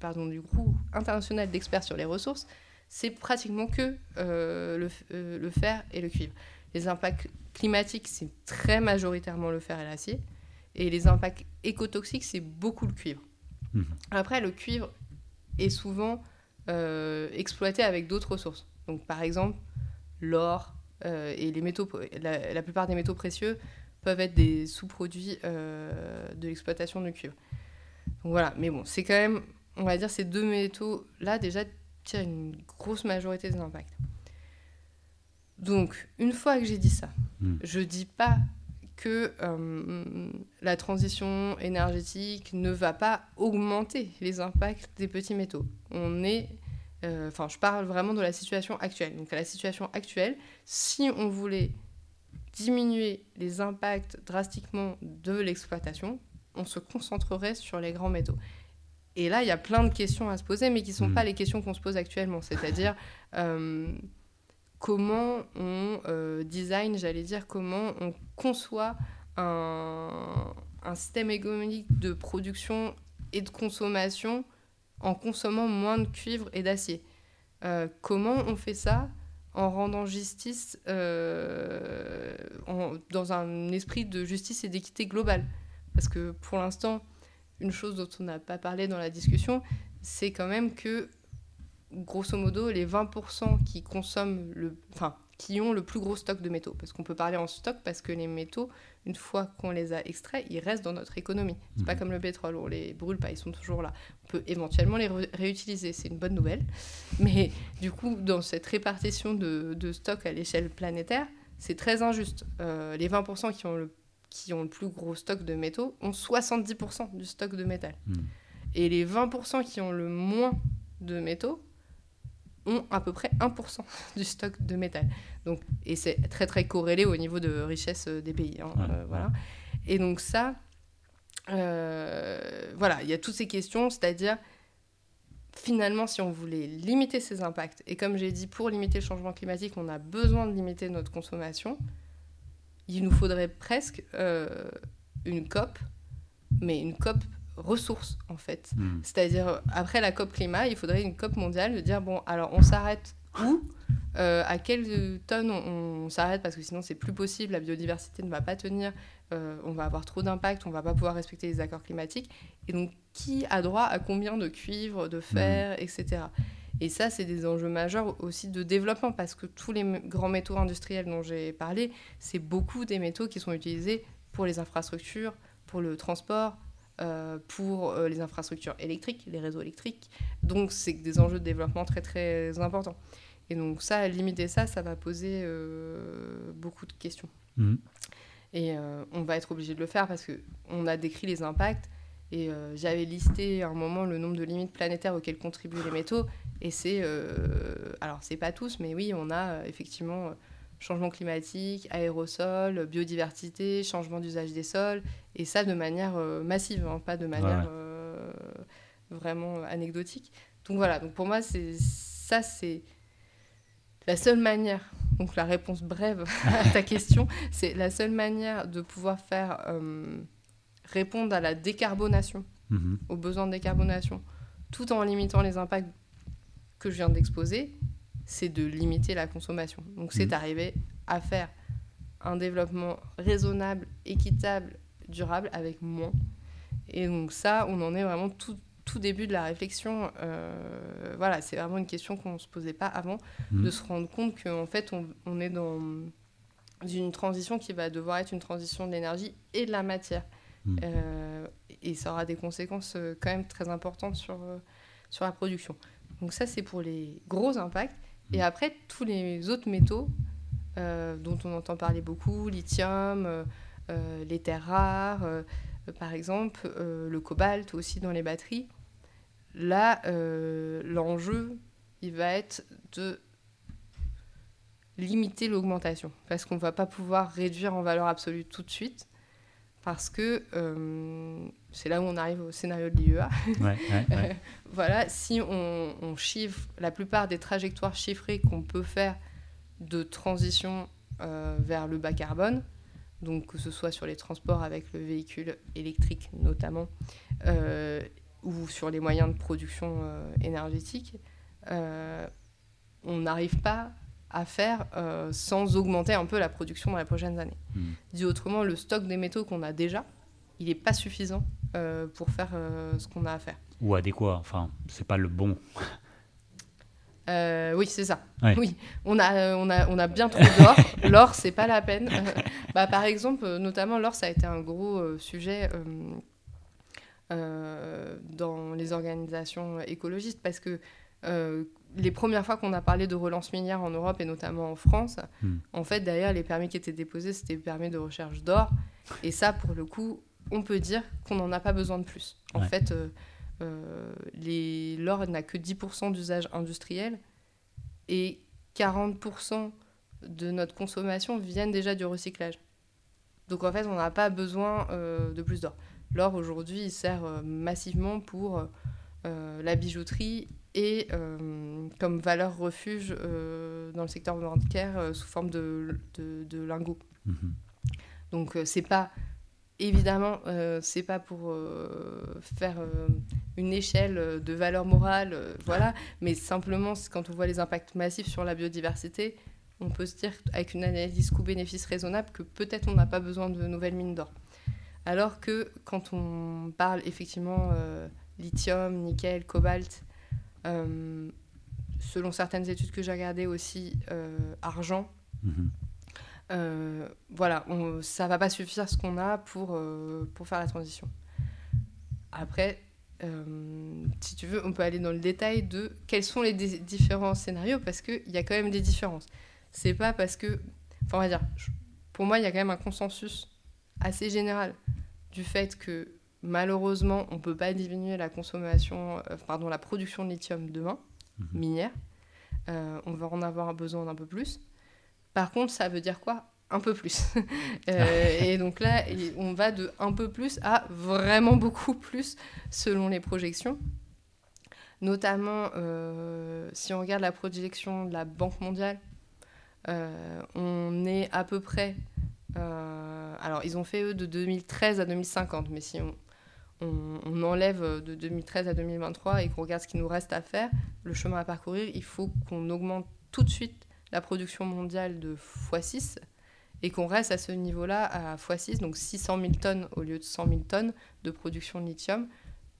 pardon, du groupe international d'experts sur les ressources, c'est pratiquement que le, le fer et le cuivre. Les impacts climatiques, c'est très majoritairement le fer et l'acier. Et les impacts écotoxiques, c'est beaucoup le cuivre. Mhm. Après, le cuivre est souvent euh, exploité avec d'autres ressources. Donc, par exemple, l'or euh, et les métaux, la, plupart des métaux précieux peuvent être des sous-produits euh, de l'exploitation du cuivre. Donc voilà, mais bon, c'est quand même, on va dire, ces deux métaux-là déjà tirent une grosse majorité des impacts. Donc, une fois que j'ai dit ça, hmm. je dis pas que euh, la transition énergétique ne va pas augmenter les impacts des petits métaux. On est, euh, enfin, je parle vraiment de la situation actuelle. Donc, à la situation actuelle, si on voulait diminuer les impacts drastiquement de l'exploitation, on se concentrerait sur les grands métaux. Et là, il y a plein de questions à se poser, mais qui ne sont hmm. pas les questions qu'on se pose actuellement. C'est-à-dire, euh, comment on euh, design, j'allais dire, comment on conçoit un, système économique de production et de consommation en consommant moins de cuivre et d'acier. Euh, comment on fait ça en rendant justice euh, dans un esprit de justice et d'équité globale? Parce que pour l'instant, une chose dont on n'a pas parlé dans la discussion, c'est quand même que grosso modo, les 20% qui consomment le, enfin, qui ont le plus gros stock de métaux. Parce qu'on peut parler en stock parce que les métaux, une fois qu'on les a extraits, ils restent dans notre économie. C'est pas mhm. comme le pétrole, on les brûle pas, ils sont toujours là. On peut éventuellement les réutiliser, c'est une bonne nouvelle. Mais du coup, dans cette répartition de, de stock à l'échelle planétaire, c'est très injuste. Euh, les 20% qui ont, le, qui ont le plus gros stock de métaux ont 70% du stock de métal. Mhm. Et les 20% qui ont le moins de métaux ont à peu près 1% du stock de métal. Donc, et c'est très très corrélé au niveau de richesse euh, des pays. Hein, euh, voilà. Et donc ça, euh, voilà, il y a toutes ces questions, c'est-à-dire finalement si on voulait limiter ces impacts, et comme j'ai dit, pour limiter le changement climatique, on a besoin de limiter notre consommation, il nous faudrait presque une COP, mais une COP ressources, en fait. Hmm. C'est-à-dire, après la COP climat, il faudrait une COP mondiale de dire, bon, alors on s'arrête où? Euh, à quelle tonne on, s'arrête? Parce que sinon c'est plus possible, la biodiversité ne va pas tenir, euh, on va avoir trop d'impact, on va pas pouvoir respecter les accords climatiques. Et donc qui a droit à combien de cuivre, de fer, hmm. etc. Et ça, c'est des enjeux majeurs aussi de développement parce que tous les grands métaux industriels dont j'ai parlé, c'est beaucoup des métaux qui sont utilisés pour les infrastructures, pour le transport, euh, pour euh, les infrastructures électriques, les réseaux électriques. Donc, c'est des enjeux de développement très, très importants. Et donc, ça, limiter ça, ça va poser euh, beaucoup de questions. Mhm. Et on va être obligé de le faire parce qu'on a décrit les impacts. Et j'avais listé à un moment le nombre de limites planétaires auxquelles contribuent les métaux. Et c'est. alors, c'est pas tous, mais oui, on a effectivement changement climatique, aérosol, biodiversité, changement d'usage des sols, et ça de manière euh, massive, hein, pas de manière euh, vraiment anecdotique. Donc voilà, donc pour moi, c'est ça, c'est la seule manière, donc la réponse brève à ta question, c'est la seule manière de pouvoir faire euh, répondre à la décarbonation, mhm. aux besoins de décarbonation, tout en limitant les impacts que je viens d'exposer, c'est de limiter la consommation. Donc c'est mmh. arriver à faire un développement raisonnable, équitable, durable avec moins. Et donc ça, on en est vraiment tout, tout début de la réflexion. Euh, voilà, c'est vraiment une question qu'on ne se posait pas avant, mmh. de se rendre compte qu'en fait, on, on, est dans une transition qui va devoir être une transition de l'énergie et de la matière. Mmh. Euh, et ça aura des conséquences euh, quand même très importantes sur, sur la production. Donc ça, c'est pour les gros impacts. Et après, tous les autres métaux euh, dont on entend parler beaucoup, lithium, euh, euh, les terres rares, par exemple, le cobalt aussi dans les batteries, là, l'enjeu, il va être de limiter l'augmentation. Parce qu'on ne va pas pouvoir réduire en valeur absolue tout de suite parce que c'est là où on arrive au scénario de l'IEA. voilà, si on, chiffre la plupart des trajectoires chiffrées qu'on peut faire de transition euh, vers le bas carbone, donc que ce soit sur les transports avec le véhicule électrique notamment, euh, ou sur les moyens de production énergétique, on n'arrive pas à faire sans augmenter un peu la production dans les prochaines années. Hmm. Dit autrement, le stock des métaux qu'on a déjà, il n'est pas suffisant pour faire ce qu'on a à faire. Ou adéquat, enfin, c'est pas le bon. Euh, oui, c'est ça. Oui, on a, euh, on, a, on a bien trop d'or. l'or, c'est pas la peine. bah, par exemple, euh, notamment, l'or, ça a été un gros sujet dans les organisations écologistes parce que les premières fois qu'on a parlé de relance minière en Europe et notamment en France, hmm. en fait, derrière, les permis qui étaient déposés, c'était permis de recherche d'or. Et ça, pour le coup, on peut dire qu'on n'en a pas besoin de plus. En fait euh, l'or n'a que 10% d'usage industriel et 40% de notre consommation viennent déjà du recyclage. Donc en fait, on n'a pas besoin euh, de plus d'or. L'or aujourd'hui, il sert euh, massivement pour la bijouterie et comme valeur refuge dans le secteur bancaire sous forme de, de, lingots. Mhm. Donc c'est pas Évidemment, euh, c'est pas pour euh, faire euh, une échelle de valeur morale, voilà, mais simplement quand on voit les impacts massifs sur la biodiversité, on peut se dire avec une analyse coût-bénéfice raisonnable que peut-être on n'a pas besoin de nouvelles mines d'or. Alors que quand on parle effectivement lithium, nickel, cobalt, selon certaines études que j'ai regardées aussi, argent, mm-hmm. Euh, voilà, on, ça va pas suffire ce qu'on a pour, euh, pour faire la transition. Après, euh, si tu veux, on peut aller dans le détail de quels sont les différents scénarios parce qu'il y a quand même des différences. C'est pas parce que. Enfin, on va dire, pour moi, il y a quand même un consensus assez général du fait que malheureusement, on peut pas diminuer la consommation, pardon, la production de lithium demain, mhm. minière. on va en avoir besoin d'un peu plus. Par contre, ça veut dire quoi? Un peu plus. Euh, et donc là, on va de un peu plus à vraiment beaucoup plus selon les projections. Notamment, euh, si on regarde la projection de la Banque mondiale, euh, on est à peu près... alors, ils ont fait, eux, de 2013 à 2050, mais si on, on enlève de 2013 à 2023 et qu'on regarde ce qu'il nous reste à faire, le chemin à parcourir, il faut qu'on augmente tout de suite la production mondiale de x6 et qu'on reste à ce niveau-là à x6, donc 600 000 tonnes au lieu de 100 000 tonnes de production de lithium.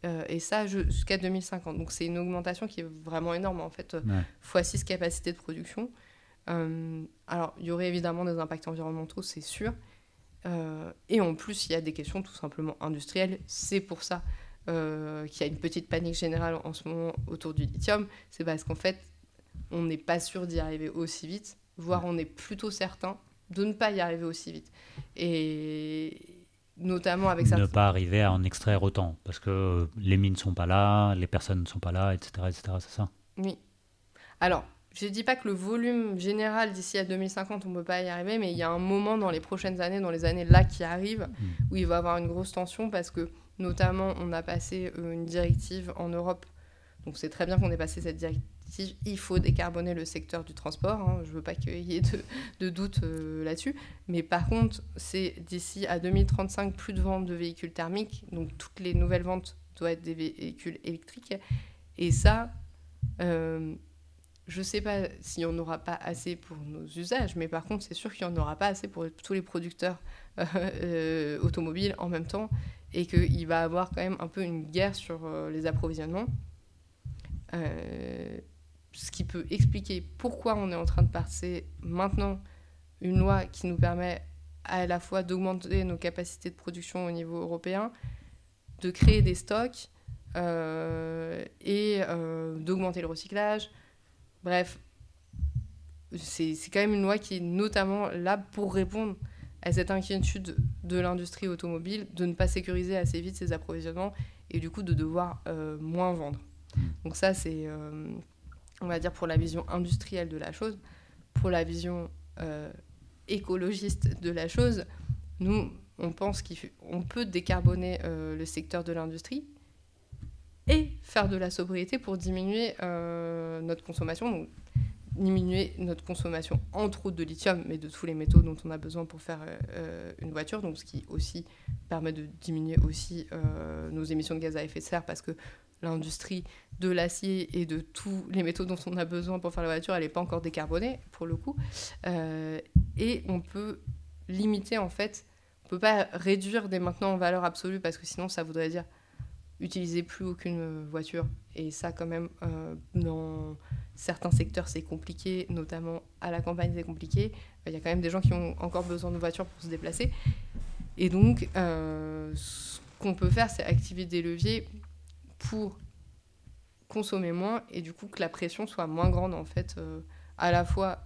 Euh, et ça jusqu'à 2050. Donc c'est une augmentation qui est vraiment énorme en fait, x6 capacité de production. Euh, alors il y aurait évidemment des impacts environnementaux, c'est sûr. Euh, et en plus, il y a des questions tout simplement industrielles. C'est pour ça qu'il y a une petite panique générale en ce moment autour du lithium. C'est parce qu'en fait, on n'est pas sûr d'y arriver aussi vite, voire on est plutôt certain de ne pas y arriver aussi vite. Et notamment avec ça. Ne pas arriver à en extraire autant, parce que les mines ne sont pas là, les personnes ne sont pas là, etc. etc. c'est ça? Oui. Alors, je ne dis pas que le volume général d'ici à 2050, on ne peut pas y arriver, mais il y a un moment dans les prochaines années, dans les années là qui arrivent, hmm. où il va y avoir une grosse tension, parce que notamment, on a passé euh, une directive en Europe. Donc c'est très bien qu'on ait passé cette directive il faut décarboner le secteur du transport. Hein. je ne veux pas qu'il y ait de, de doute euh, là-dessus. Mais par contre, c'est d'ici à 2035 plus de ventes de véhicules thermiques. Donc toutes les nouvelles ventes doivent être des véhicules électriques. Et ça, euh, je ne sais pas si on n'aura pas assez pour nos usages, mais par contre, c'est sûr qu'il n'y en aura pas assez pour tous les producteurs euh, automobiles en même temps et qu'il va y avoir quand même un peu une guerre sur les approvisionnements. Ce qui peut expliquer pourquoi on est en train de passer maintenant une loi qui nous permet à la fois d'augmenter nos capacités de production au niveau européen, de créer des stocks euh, et euh, d'augmenter le recyclage. Bref, c'est quand même une loi qui est notamment là pour répondre à cette inquiétude de l'industrie automobile de ne pas sécuriser assez vite ses approvisionnements et du coup de devoir euh, moins vendre. Donc ça, c'est on va dire, pour la vision industrielle de la chose, pour la vision euh, écologiste de la chose, nous, on pense qu'on peut décarboner euh, le secteur de l'industrie et faire de la sobriété pour diminuer euh, notre consommation. Donc, diminuer notre consommation, entre autres de lithium, mais de tous les métaux dont on a besoin pour faire une voiture, donc ce qui aussi permet de diminuer aussi nos émissions de gaz à effet de serre, parce que l'industrie de l'acier et de tous les métaux dont on a besoin pour faire la voiture, elle n'est pas encore décarbonée, pour le coup. Euh, et on peut limiter, en fait, on ne peut pas réduire dès maintenant en valeur absolue, parce que sinon, ça voudrait dire utiliser plus aucune voiture. Et ça, quand même, dans certains secteurs, c'est compliqué, notamment à la campagne, c'est compliqué. Il y a quand même des gens qui ont encore besoin de voiture pour se déplacer. Et donc, euh, ce qu'on peut faire, c'est activer des leviers pour consommer moins et du coup que la pression soit moins grande, en fait, euh, à la fois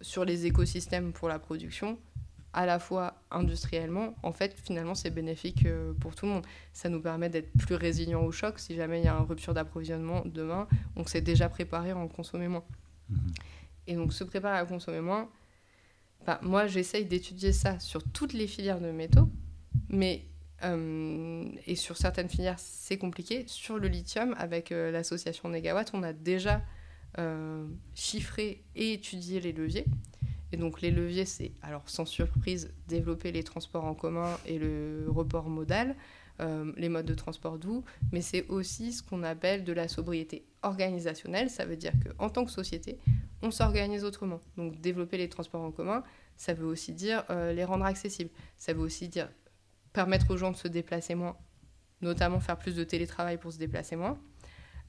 sur les écosystèmes pour la production, à la fois industriellement, en fait, finalement, c'est bénéfique euh, pour tout le monde. Ça nous permet d'être plus résilients au choc si jamais il y a une rupture d'approvisionnement demain. Donc, c'est déjà préparé à en consommer moins. Mhm. Et donc, se préparer à consommer moins, bah, moi, j'essaye d'étudier ça sur toutes les filières de métaux, mais euh, et sur certaines filières, c'est compliqué. Sur le lithium, avec euh, l'association Negawatt, on a déjà chiffré et étudié les leviers. Et donc les leviers, c'est, alors sans surprise, développer les transports en commun et le report modal, euh, les modes de transport doux, mais c'est aussi ce qu'on appelle de la sobriété organisationnelle. Ça veut dire qu'en tant que société, on s'organise autrement. Donc développer les transports en commun, ça veut aussi dire euh, les rendre accessibles. Ça veut aussi dire permettre aux gens de se déplacer moins, notamment faire plus de télétravail pour se déplacer moins.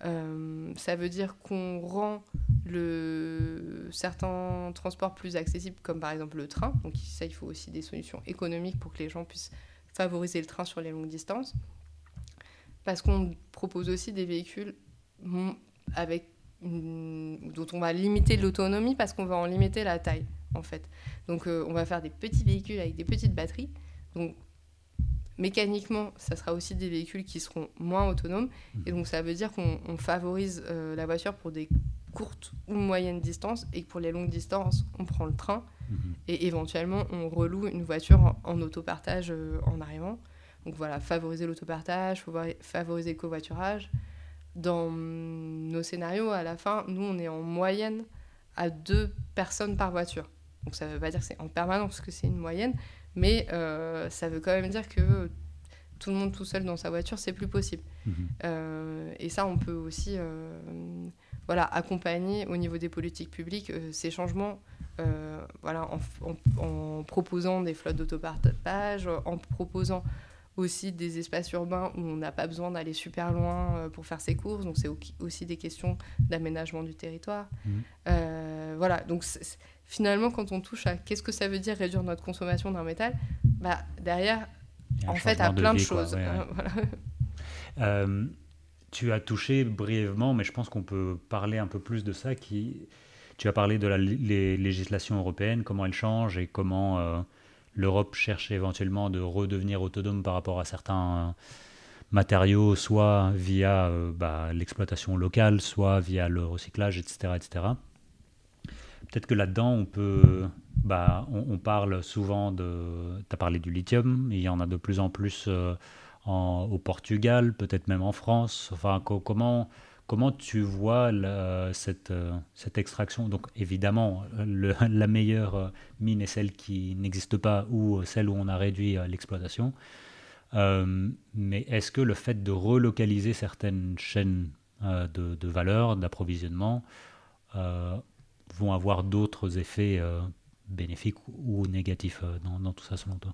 Euh, ça veut dire qu'on rend le, certains transports plus accessibles, comme par exemple le train. Donc ça, il faut aussi des solutions économiques pour que les gens puissent favoriser le train sur les longues distances. Parce qu'on propose aussi des véhicules avec dont on va limiter l'autonomie parce qu'on va en limiter la taille, en fait. Donc euh, on va faire des petits véhicules avec des petites batteries. Donc mécaniquement, ça sera aussi des véhicules qui seront moins autonomes. Et donc, ça veut dire qu'on favorise euh, la voiture pour des courtes ou moyennes distances et que pour les longues distances, on prend le train mhm. et éventuellement, on reloue une voiture en, autopartage euh, en arrivant. Donc voilà, favoriser l'autopartage, favoriser le covoiturage. Dans nos scénarios, à la fin, nous, on est en moyenne à deux personnes par voiture. Donc ça ne veut pas dire que c'est en permanence, parce que c'est une moyenne, mais euh, ça veut quand même dire que tout le monde tout seul dans sa voiture, c'est plus possible. Mhm. Euh, et ça, on peut aussi euh, voilà, accompagner au niveau des politiques publiques ces changements voilà, en, en, proposant des flottes d'autopartage, en proposant aussi des espaces urbains où on n'a pas besoin d'aller super loin pour faire ses courses. Donc, c'est aussi des questions d'aménagement du territoire. Mhm. voilà, donc finalement, quand on touche à qu'est-ce que ça veut dire réduire notre consommation d'un métal, bah, derrière, en fait, à plein de, choses. Euh, tu as touché brièvement, mais je pense qu'on peut parler un peu plus de ça. Qui... Tu as parlé de la législation européenne, comment elle change et comment euh, l'Europe cherche éventuellement de redevenir autonome par rapport à certains euh, matériaux, soit via bah, l'exploitation locale, soit via le recyclage, etc. etc. Peut-être que là-dedans, on peut. Bah, on, parle souvent de. Tu as parlé du lithium, il y en a de plus en plus euh, en, au Portugal, peut-être même en France. Enfin, comment, comment tu vois cette, euh, cette extraction? Donc, évidemment, la meilleure mine est celle qui n'existe pas ou celle où on a réduit euh, l'exploitation. mais est-ce que le fait de relocaliser certaines chaînes de, de valeur, d'approvisionnement, vont avoir d'autres effets euh, bénéfiques ou négatifs euh, dans, tout ça selon toi?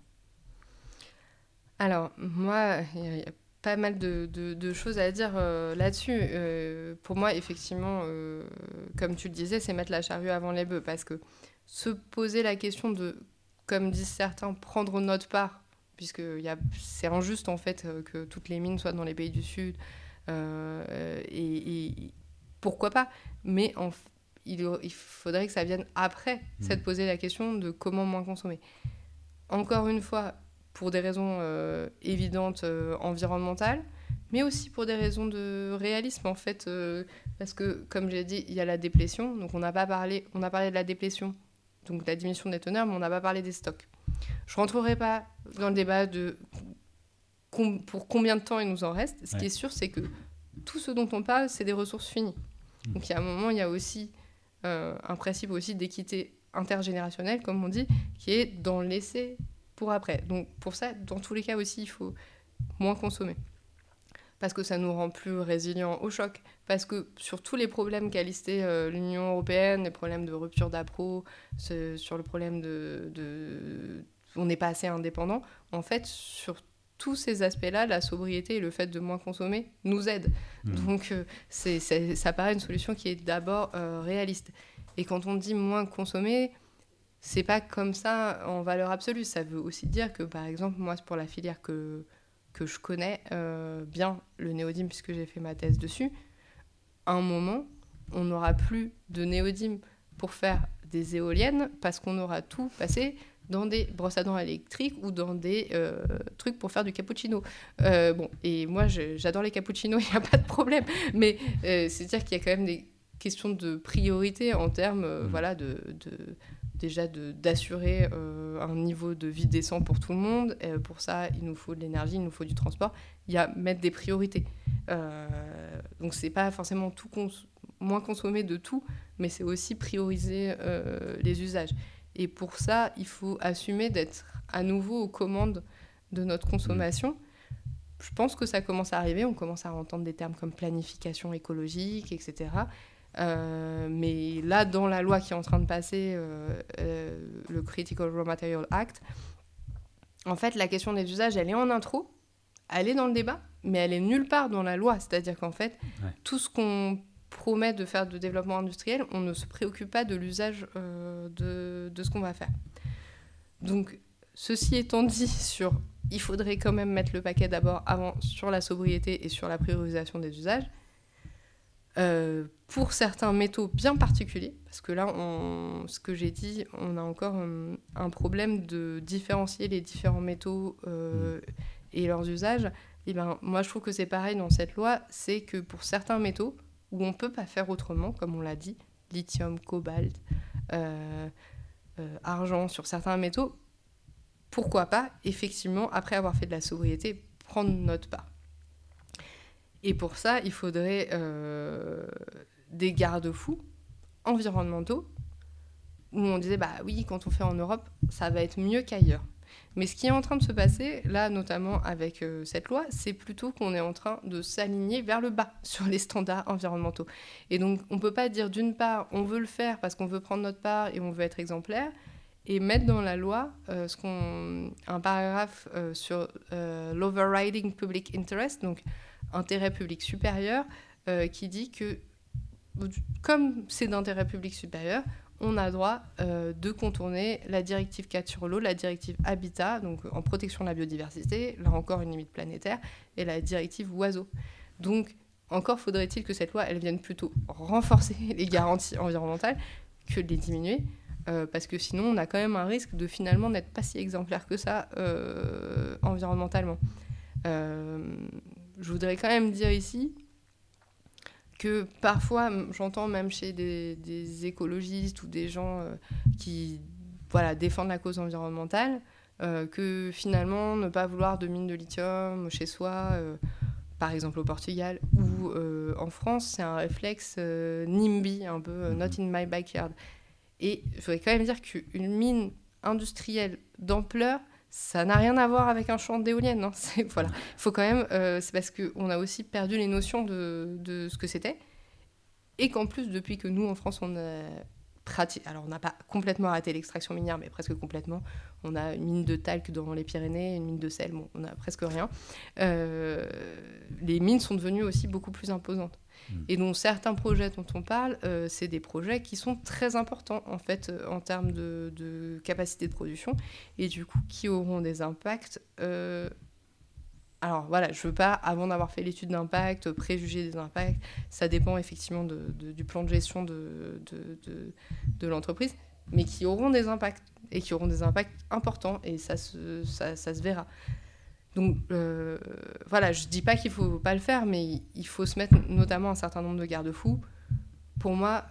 Alors, moi, il y, a pas mal de, choses à dire euh, là-dessus. pour moi, effectivement, comme tu le disais, c'est mettre la charrue avant les bœufs, parce que se poser la question de, comme disent certains, prendre notre part, puisque c'est injuste en fait que toutes les mines soient dans les pays du Sud, et, et, pourquoi pas? Mais en, il, faudrait que ça vienne après, c'est de poser la question de comment moins consommer. Encore une fois, pour des raisons euh, évidentes euh, environnementales, mais aussi pour des raisons de réalisme en fait, euh, parce que comme j'ai dit, il y a la déplétion, donc on n'a pas parlé, on a parlé de la déplétion, donc de la diminution des teneurs, mais on n'a pas parlé des stocks. Je rentrerai pas dans le débat de pour combien de temps il nous en reste. Ce qui est sûr, c'est que tout ce dont on parle, c'est des ressources finies. Donc il y a un moment, il y a aussi un principe aussi d'équité intergénérationnelle, comme on dit, qui est dans l'essai pour après. Donc pour ça, dans tous les cas aussi, il faut moins consommer. Parce que ça nous rend plus résilients au choc. Parce que sur tous les problèmes qu'a listé euh, l'Union européenne, les problèmes de rupture d'appro, sur le problème de on n'est pas assez indépendant, en fait, sur tous ces aspects-là, la sobriété et le fait de moins consommer nous aident. Mmh. Donc euh, c'est, ça paraît une solution qui est d'abord euh, réaliste. Et quand on dit moins consommer, c'est pas comme ça en valeur absolue. Ça veut aussi dire que, par exemple, moi, pour la filière que, que je connais euh, bien, le néodyme, puisque j'ai fait ma thèse dessus, à un moment, on n'aura plus de néodyme pour faire des éoliennes parce qu'on aura tout passé dans des brosses à dents électriques ou dans des euh, trucs pour faire du cappuccino. Euh, bon, et moi, j'adore les cappuccinos, il n'y a pas de problème. Mais c'est-à-dire qu'il y a quand même des questions de priorité en termes mmh. voilà, de, de déjà d'assurer euh, un niveau de vie décent pour tout le monde. Et pour ça, il nous faut de l'énergie, il nous faut du transport. Il y a mettre des priorités. Euh, donc c'est pas forcément tout moins consommer de tout, mais c'est aussi prioriser euh, les usages. Et pour ça, il faut assumer d'être à nouveau aux commandes de notre consommation. Je pense que ça commence à arriver. On commence à entendre des termes comme planification écologique, etc. Euh, mais là, dans la loi qui est en train de passer, euh, euh, le Critical Raw Material Act, en fait, la question des usages, elle est en intro, elle est dans le débat, mais elle est nulle part dans la loi. C'est-à-dire qu'en fait, tout ce qu'on promet de faire de développement industriel, on ne se préoccupe pas de l'usage de, de, ce qu'on va faire. Donc, ceci étant dit, sur, il faudrait quand même mettre le paquet d'abord avant sur la sobriété et sur la priorisation des usages. Euh, pour certains métaux bien particuliers, parce que là, on, ce que j'ai dit, on a encore un, problème de différencier les différents métaux euh, et leurs usages. Et ben, moi, je trouve que c'est pareil dans cette loi, c'est que pour certains métaux, où on ne peut pas faire autrement, comme on l'a dit, lithium, cobalt, euh, argent, sur certains métaux, pourquoi pas, effectivement, après avoir fait de la sobriété, prendre notre part. Et pour ça, il faudrait euh, des garde-fous environnementaux où on disait, bah oui, quand on fait en Europe, ça va être mieux qu'ailleurs. Mais ce qui est en train de se passer, là notamment avec euh, cette loi, c'est plutôt qu'on est en train de s'aligner vers le bas sur les standards environnementaux. Et donc on ne peut pas dire d'une part, on veut le faire parce qu'on veut prendre notre part et on veut être exemplaire, et mettre dans la loi euh, ce un paragraphe sur l'overriding public interest, donc intérêt public supérieur euh, qui dit que comme c'est d'intérêt public supérieur, on a droit euh, de contourner la directive 4 sur l'eau, la directive Habitat, donc en protection de la biodiversité, là encore une limite planétaire, et la directive Oiseaux. Donc, encore faudrait-il que cette loi, vienne plutôt renforcer les garanties environnementales que les diminuer, euh, parce que sinon, on a quand même un risque de finalement n'être pas si exemplaire que ça environnementalement je voudrais quand même dire ici que parfois, j'entends même chez des, écologistes ou des gens euh, qui voilà, défendent la cause environnementale, euh, que finalement, ne pas vouloir de mine de lithium chez soi, euh, par exemple au Portugal ou en France, c'est un réflexe NIMBY, un peu not in my backyard. Et je voudrais quand même dire qu'une mine industrielle d'ampleur, ça n'a rien à voir avec un champ d'éolienne. Hein. Voilà. faut quand même. Euh, c'est parce qu'on a aussi perdu les notions de, de ce que c'était. Et qu'en plus, depuis que nous, en France, on a pratiqué. Alors, on n'a pas complètement arrêté l'extraction minière, mais presque complètement. On a une mine de talc dans les Pyrénées, une mine de sel. Bon, on a presque rien. Euh, les mines sont devenues aussi beaucoup plus imposantes. Et donc certains projets dont on parle, euh, c'est des projets qui sont très importants en fait euh, en termes de, capacité de production et du coup qui auront des impacts. Euh, alors voilà, je veux pas, avant d'avoir fait l'étude d'impact, préjuger des impacts. Ça dépend effectivement du plan de gestion de, l'entreprise, mais qui auront des impacts et qui auront des impacts importants et ça se verra. Donc euh, voilà, je dis pas qu'il faut pas le faire, mais il faut se mettre notamment un certain nombre de garde-fous. Pour moi,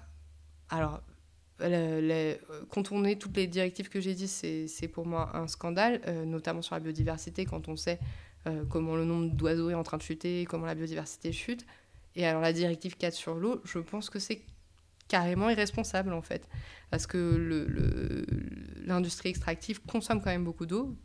alors contourner toutes les directives que j'ai dit, c'est pour moi un scandale, euh, notamment sur la biodiversité, quand on sait euh, comment le nombre d'oiseaux est en train de chuter, comment la biodiversité chute. Et alors la directive 4 sur l'eau, je pense que c'est carrément irresponsable en fait. Parce que l'industrie extractive consomme quand même beaucoup d'eau,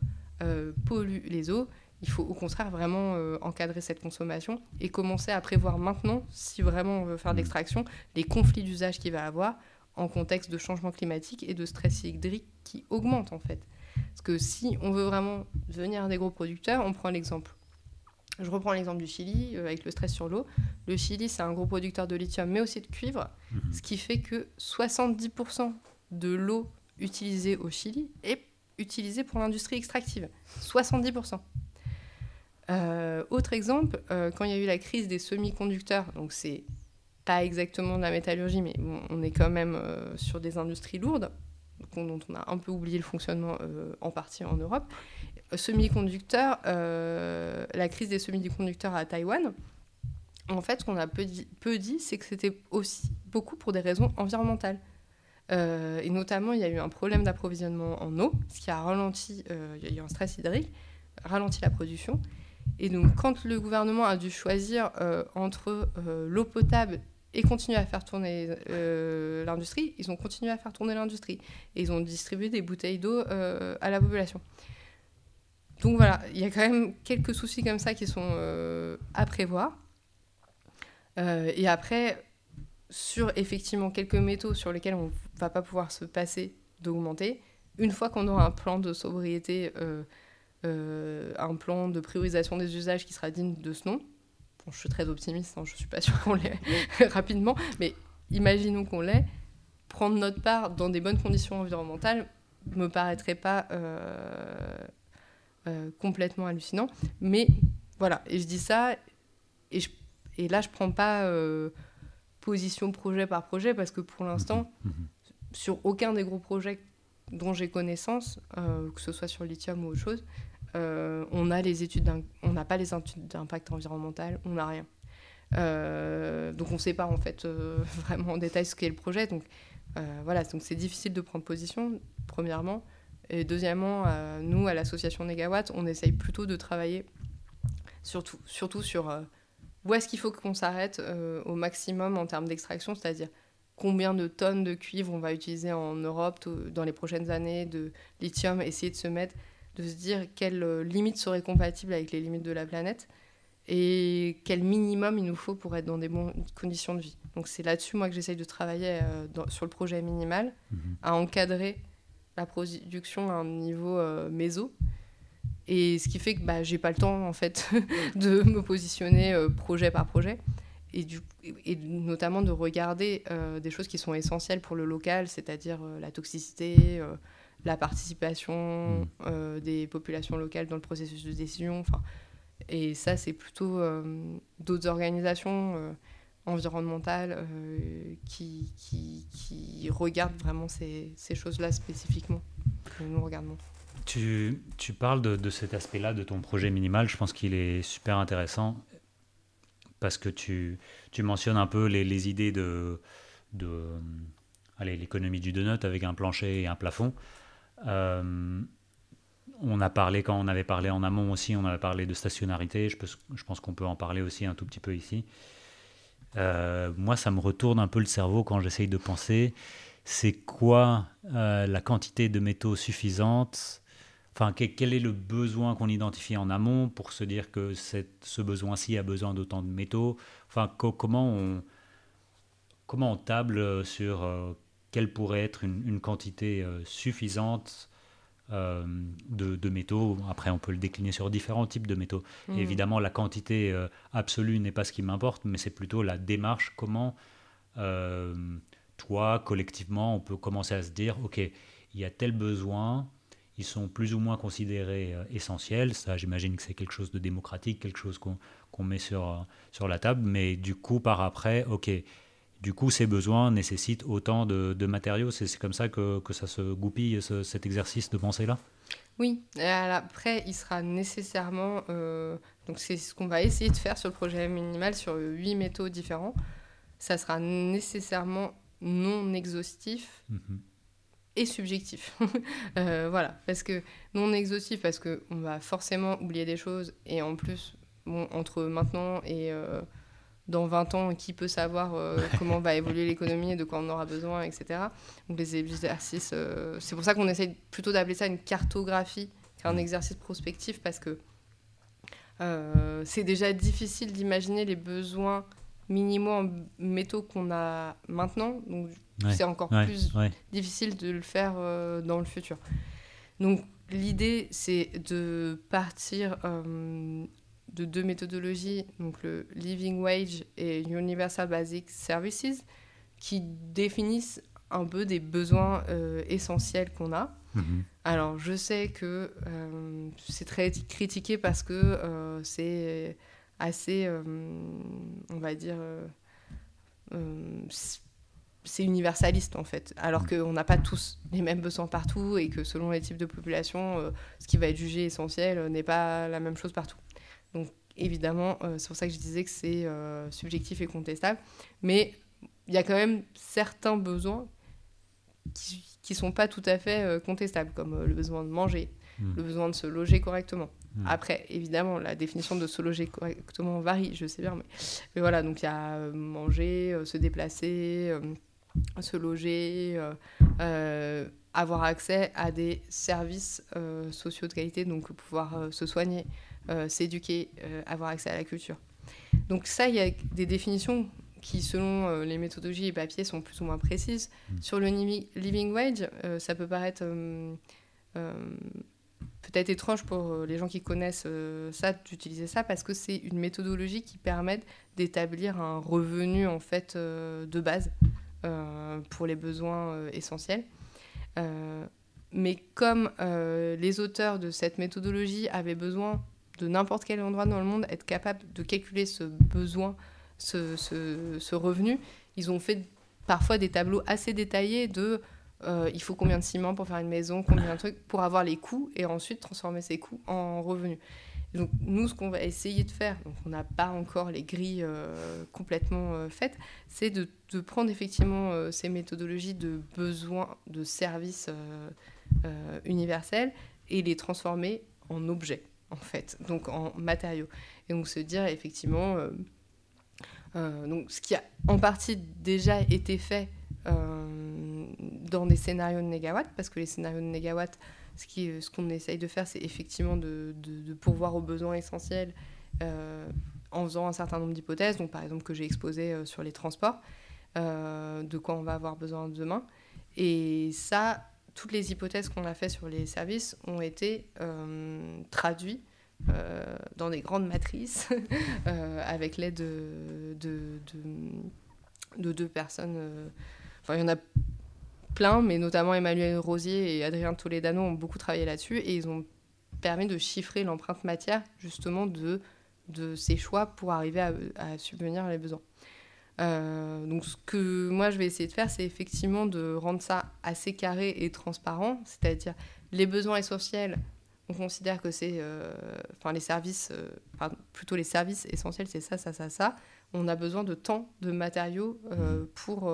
pollue les eaux. Il faut au contraire vraiment euh, encadrer cette consommation et commencer à prévoir maintenant, si vraiment on veut faire de mmh. l'extraction, les conflits d'usage qu'il va avoir en contexte de changement climatique et de stress hydrique qui augmente en fait. Parce que si on veut vraiment devenir des gros producteurs, on prend l'exemple je reprends l'exemple du Chili euh, avec le stress sur l'eau. Le Chili, c'est un gros producteur de lithium, mais aussi de cuivre, mhm. ce qui fait que 70% de l'eau utilisée au Chili est utilisée pour l'industrie extractive. 70%. Euh, autre exemple, euh, quand il y a eu la crise des semi-conducteurs, donc c'est pas exactement de la métallurgie, mais on est quand même sur des industries lourdes, dont on a un peu oublié le fonctionnement en partie en Europe semi-conducteurs, euh, la crise des semi-conducteurs à Taïwan, en fait, ce qu'on a peu dit, peu dit c'est que c'était aussi beaucoup pour des raisons environnementales. Euh, et notamment, il y a eu un problème d'approvisionnement en eau, ce qui a ralenti, euh, il y a eu un stress hydrique, ralenti la production. Et donc, quand le gouvernement a dû choisir entre l'eau potable et continuer à faire tourner l'industrie, ils ont continué à faire tourner l'industrie. Et ils ont distribué des bouteilles d'eau à la population. Donc voilà, il y a quand même quelques soucis comme ça qui sont euh, à prévoir. Euh, et après, sur effectivement quelques métaux sur lesquels on ne va pas pouvoir se passer d'augmenter, une fois qu'on aura un plan de sobriété, euh, un plan de priorisation des usages qui sera digne de ce nom, je suis très optimiste, hein, je ne suis pas sûre qu'on l'ait rapidement, mais imaginons qu'on l'ait, prendre notre part dans des bonnes conditions environnementales me paraîtrait pas euh, complètement hallucinant. Mais voilà, et je dis ça, et, là, je prends pas euh, position projet par projet, parce que pour l'instant, sur aucun des gros projets dont j'ai connaissance, euh, que ce soit sur lithium ou autre chose, on a n'a pas les études d'impact environnemental, on n'a rien. donc on ne sait pas en fait vraiment en détail ce qu'est le projet. Donc voilà, donc c'est difficile de prendre position, premièrement. Et deuxièmement, euh, nous, à l'association Negawatt, on essaye plutôt de travailler surtout, surtout sur euh, où est-ce qu'il faut qu'on s'arrête euh, au maximum en termes d'extraction, c'est-à-dire combien de tonnes de cuivre on va utiliser en Europe dans les prochaines années, de lithium, essayer de se mettre, de se dire quelles limites seraient compatibles avec les limites de la planète et quel minimum il nous faut pour être dans des bonnes conditions de vie. Donc c'est là-dessus, moi, que j'essaye de travailler sur le projet minimal, mmh à encadrer la production à un niveau euh, méso. Et ce qui fait que bah, j'ai pas le temps, en fait, de me positionner euh, projet par projet. Et, du, et notamment de regarder euh, des choses qui sont essentielles pour le local, c'est-à-dire la toxicité, la participation mmh. des populations locales dans le processus de décision. Enfin, et ça, c'est plutôt d'autres organisations euh, qui, qui, qui, regarde vraiment ces, ces choses-là spécifiquement que nous regardons. Tu, tu parles de, de cet aspect-là de ton projet minimal. Je pense qu'il est super intéressant parce que tu, tu mentionnes un peu les, les idées de, de allez, l'économie du donut avec un plancher et un plafond. Euh, on a parlé, quand on avait parlé en amont aussi, on avait parlé de stationnarité. Je, pense qu'on peut en parler aussi un tout petit peu ici. Euh, moi, ça me retourne un peu le cerveau quand j'essaye de penser. C'est quoi euh, la quantité de métaux suffisante? Enfin, quel est le besoin qu'on identifie en amont pour se dire que ce besoin-ci a besoin d'autant de métaux? Enfin, comment on comment on table sur quelle pourrait être une quantité suffisante euh, de, métaux. Après, on peut le décliner sur différents types de métaux. Mm. évidemment, la quantité euh, absolue n'est pas ce qui m'importe, mais c'est plutôt la démarche, comment euh, toi, collectivement, on peut commencer à se dire, OK, il y a tel besoin, ils sont plus ou moins considérés essentiels. Ça, j'imagine que c'est quelque chose de démocratique, quelque chose qu'on met sur, sur la table. Mais du coup, par après, OK, du coup, ces besoins nécessitent autant de, matériaux. C'est comme ça que, que, ça se goupille, cet exercice de pensée-là? Oui. après, il sera nécessairement... Euh, donc c'est ce qu'on va essayer de faire sur le projet minimal sur huit métaux différents. Ça sera nécessairement non exhaustif. Mhm. et subjectif. Euh, voilà, parce que non exhaustif, parce qu'on va forcément oublier des choses, et en plus, bon, entre maintenant et, euh, dans 20 ans, qui peut savoir comment va évoluer l'économie et de quoi on aura besoin, etc. Donc les exercices, c'est pour ça qu'on essaye plutôt d'appeler ça une cartographie qu'un exercice prospectif parce que c'est déjà difficile d'imaginer les besoins minimaux en métaux qu'on a maintenant. Donc, c'est encore plus difficile de le faire euh, dans le futur. Donc, l'idée, c'est de partir euh, de deux méthodologies, donc le Living Wage et Universal Basic Services, qui définissent un peu des besoins euh, essentiels qu'on a. Mm-hmm. Alors, je sais que c'est très critiqué parce que c'est assez, euh, on va dire, euh, euh, c'est universaliste en fait, alors mm. qu'on n'a pas tous les mêmes besoins partout et que selon les types de population, ce qui va être jugé essentiel n'est pas la même chose partout. Donc évidemment, c'est pour ça que je disais que c'est subjectif et contestable, mais il y a quand même certains besoins qui ne sont pas tout à fait contestables, comme le besoin de manger, mm. le besoin de se loger correctement, Hmm. Après, évidemment, la définition de se loger correctement varie, je sais bien, mais, voilà, donc il y a euh, manger, euh, se déplacer, euh, se loger, avoir accès à des services sociaux de qualité, donc pouvoir se soigner, s'éduquer, avoir accès à la culture. Donc ça, il y a des définitions qui, selon les méthodologies et papiers, sont plus ou moins précises. Hmm. Sur le living wage, ça peut paraître peut-être étrange pour euh, les gens qui connaissent euh, ça d'utiliser ça parce que c'est une méthodologie qui permet d'établir un revenu en fait euh, de base pour les besoins essentiels. mais comme les auteurs de cette méthodologie avaient besoin de n'importe quel endroit dans le monde être capable de calculer ce besoin, ce, revenu, ils ont fait parfois des tableaux assez détaillés de euh, il faut combien de ciment pour faire une maison, combien de trucs, pour avoir les coûts et ensuite transformer ces coûts en revenus. Donc nous, ce qu'on va essayer de faire, donc on n'a pas encore les grilles euh, complètement euh, faites, c'est de, de, prendre effectivement ces méthodologies de besoins de services universels et les transformer en objets, en fait, donc en matériaux. Et donc se dire effectivement, donc ce qui a en partie déjà été fait euh, dans des scénarios de négawatts, parce que les scénarios de négawatts, ce qu'on ce qu'on essaye de faire, c'est effectivement de, de, pourvoir aux besoins essentiels euh, en faisant un certain nombre d'hypothèses, donc par exemple que j'ai exposé euh, sur les transports, de quoi on va avoir besoin demain. Et ça, toutes les hypothèses qu'on a faites sur les services ont été traduites dans des grandes matrices avec l'aide de, de, de, deux personnes Enfin, il y en a plein, mais notamment Emmanuel Rosier et Adrien Toledano ont beaucoup travaillé là-dessus et ils ont permis de chiffrer l'empreinte matière justement de, de ces choix pour arriver à, à subvenir à les besoins. Euh, donc ce que moi je vais essayer de faire, c'est effectivement de rendre ça assez carré et transparent, c'est-à-dire les besoins essentiels, on considère que c'est, euh, enfin les services, euh, plutôt les services essentiels, c'est ça, ça, ça, ça. On a besoin de temps, de matériaux pour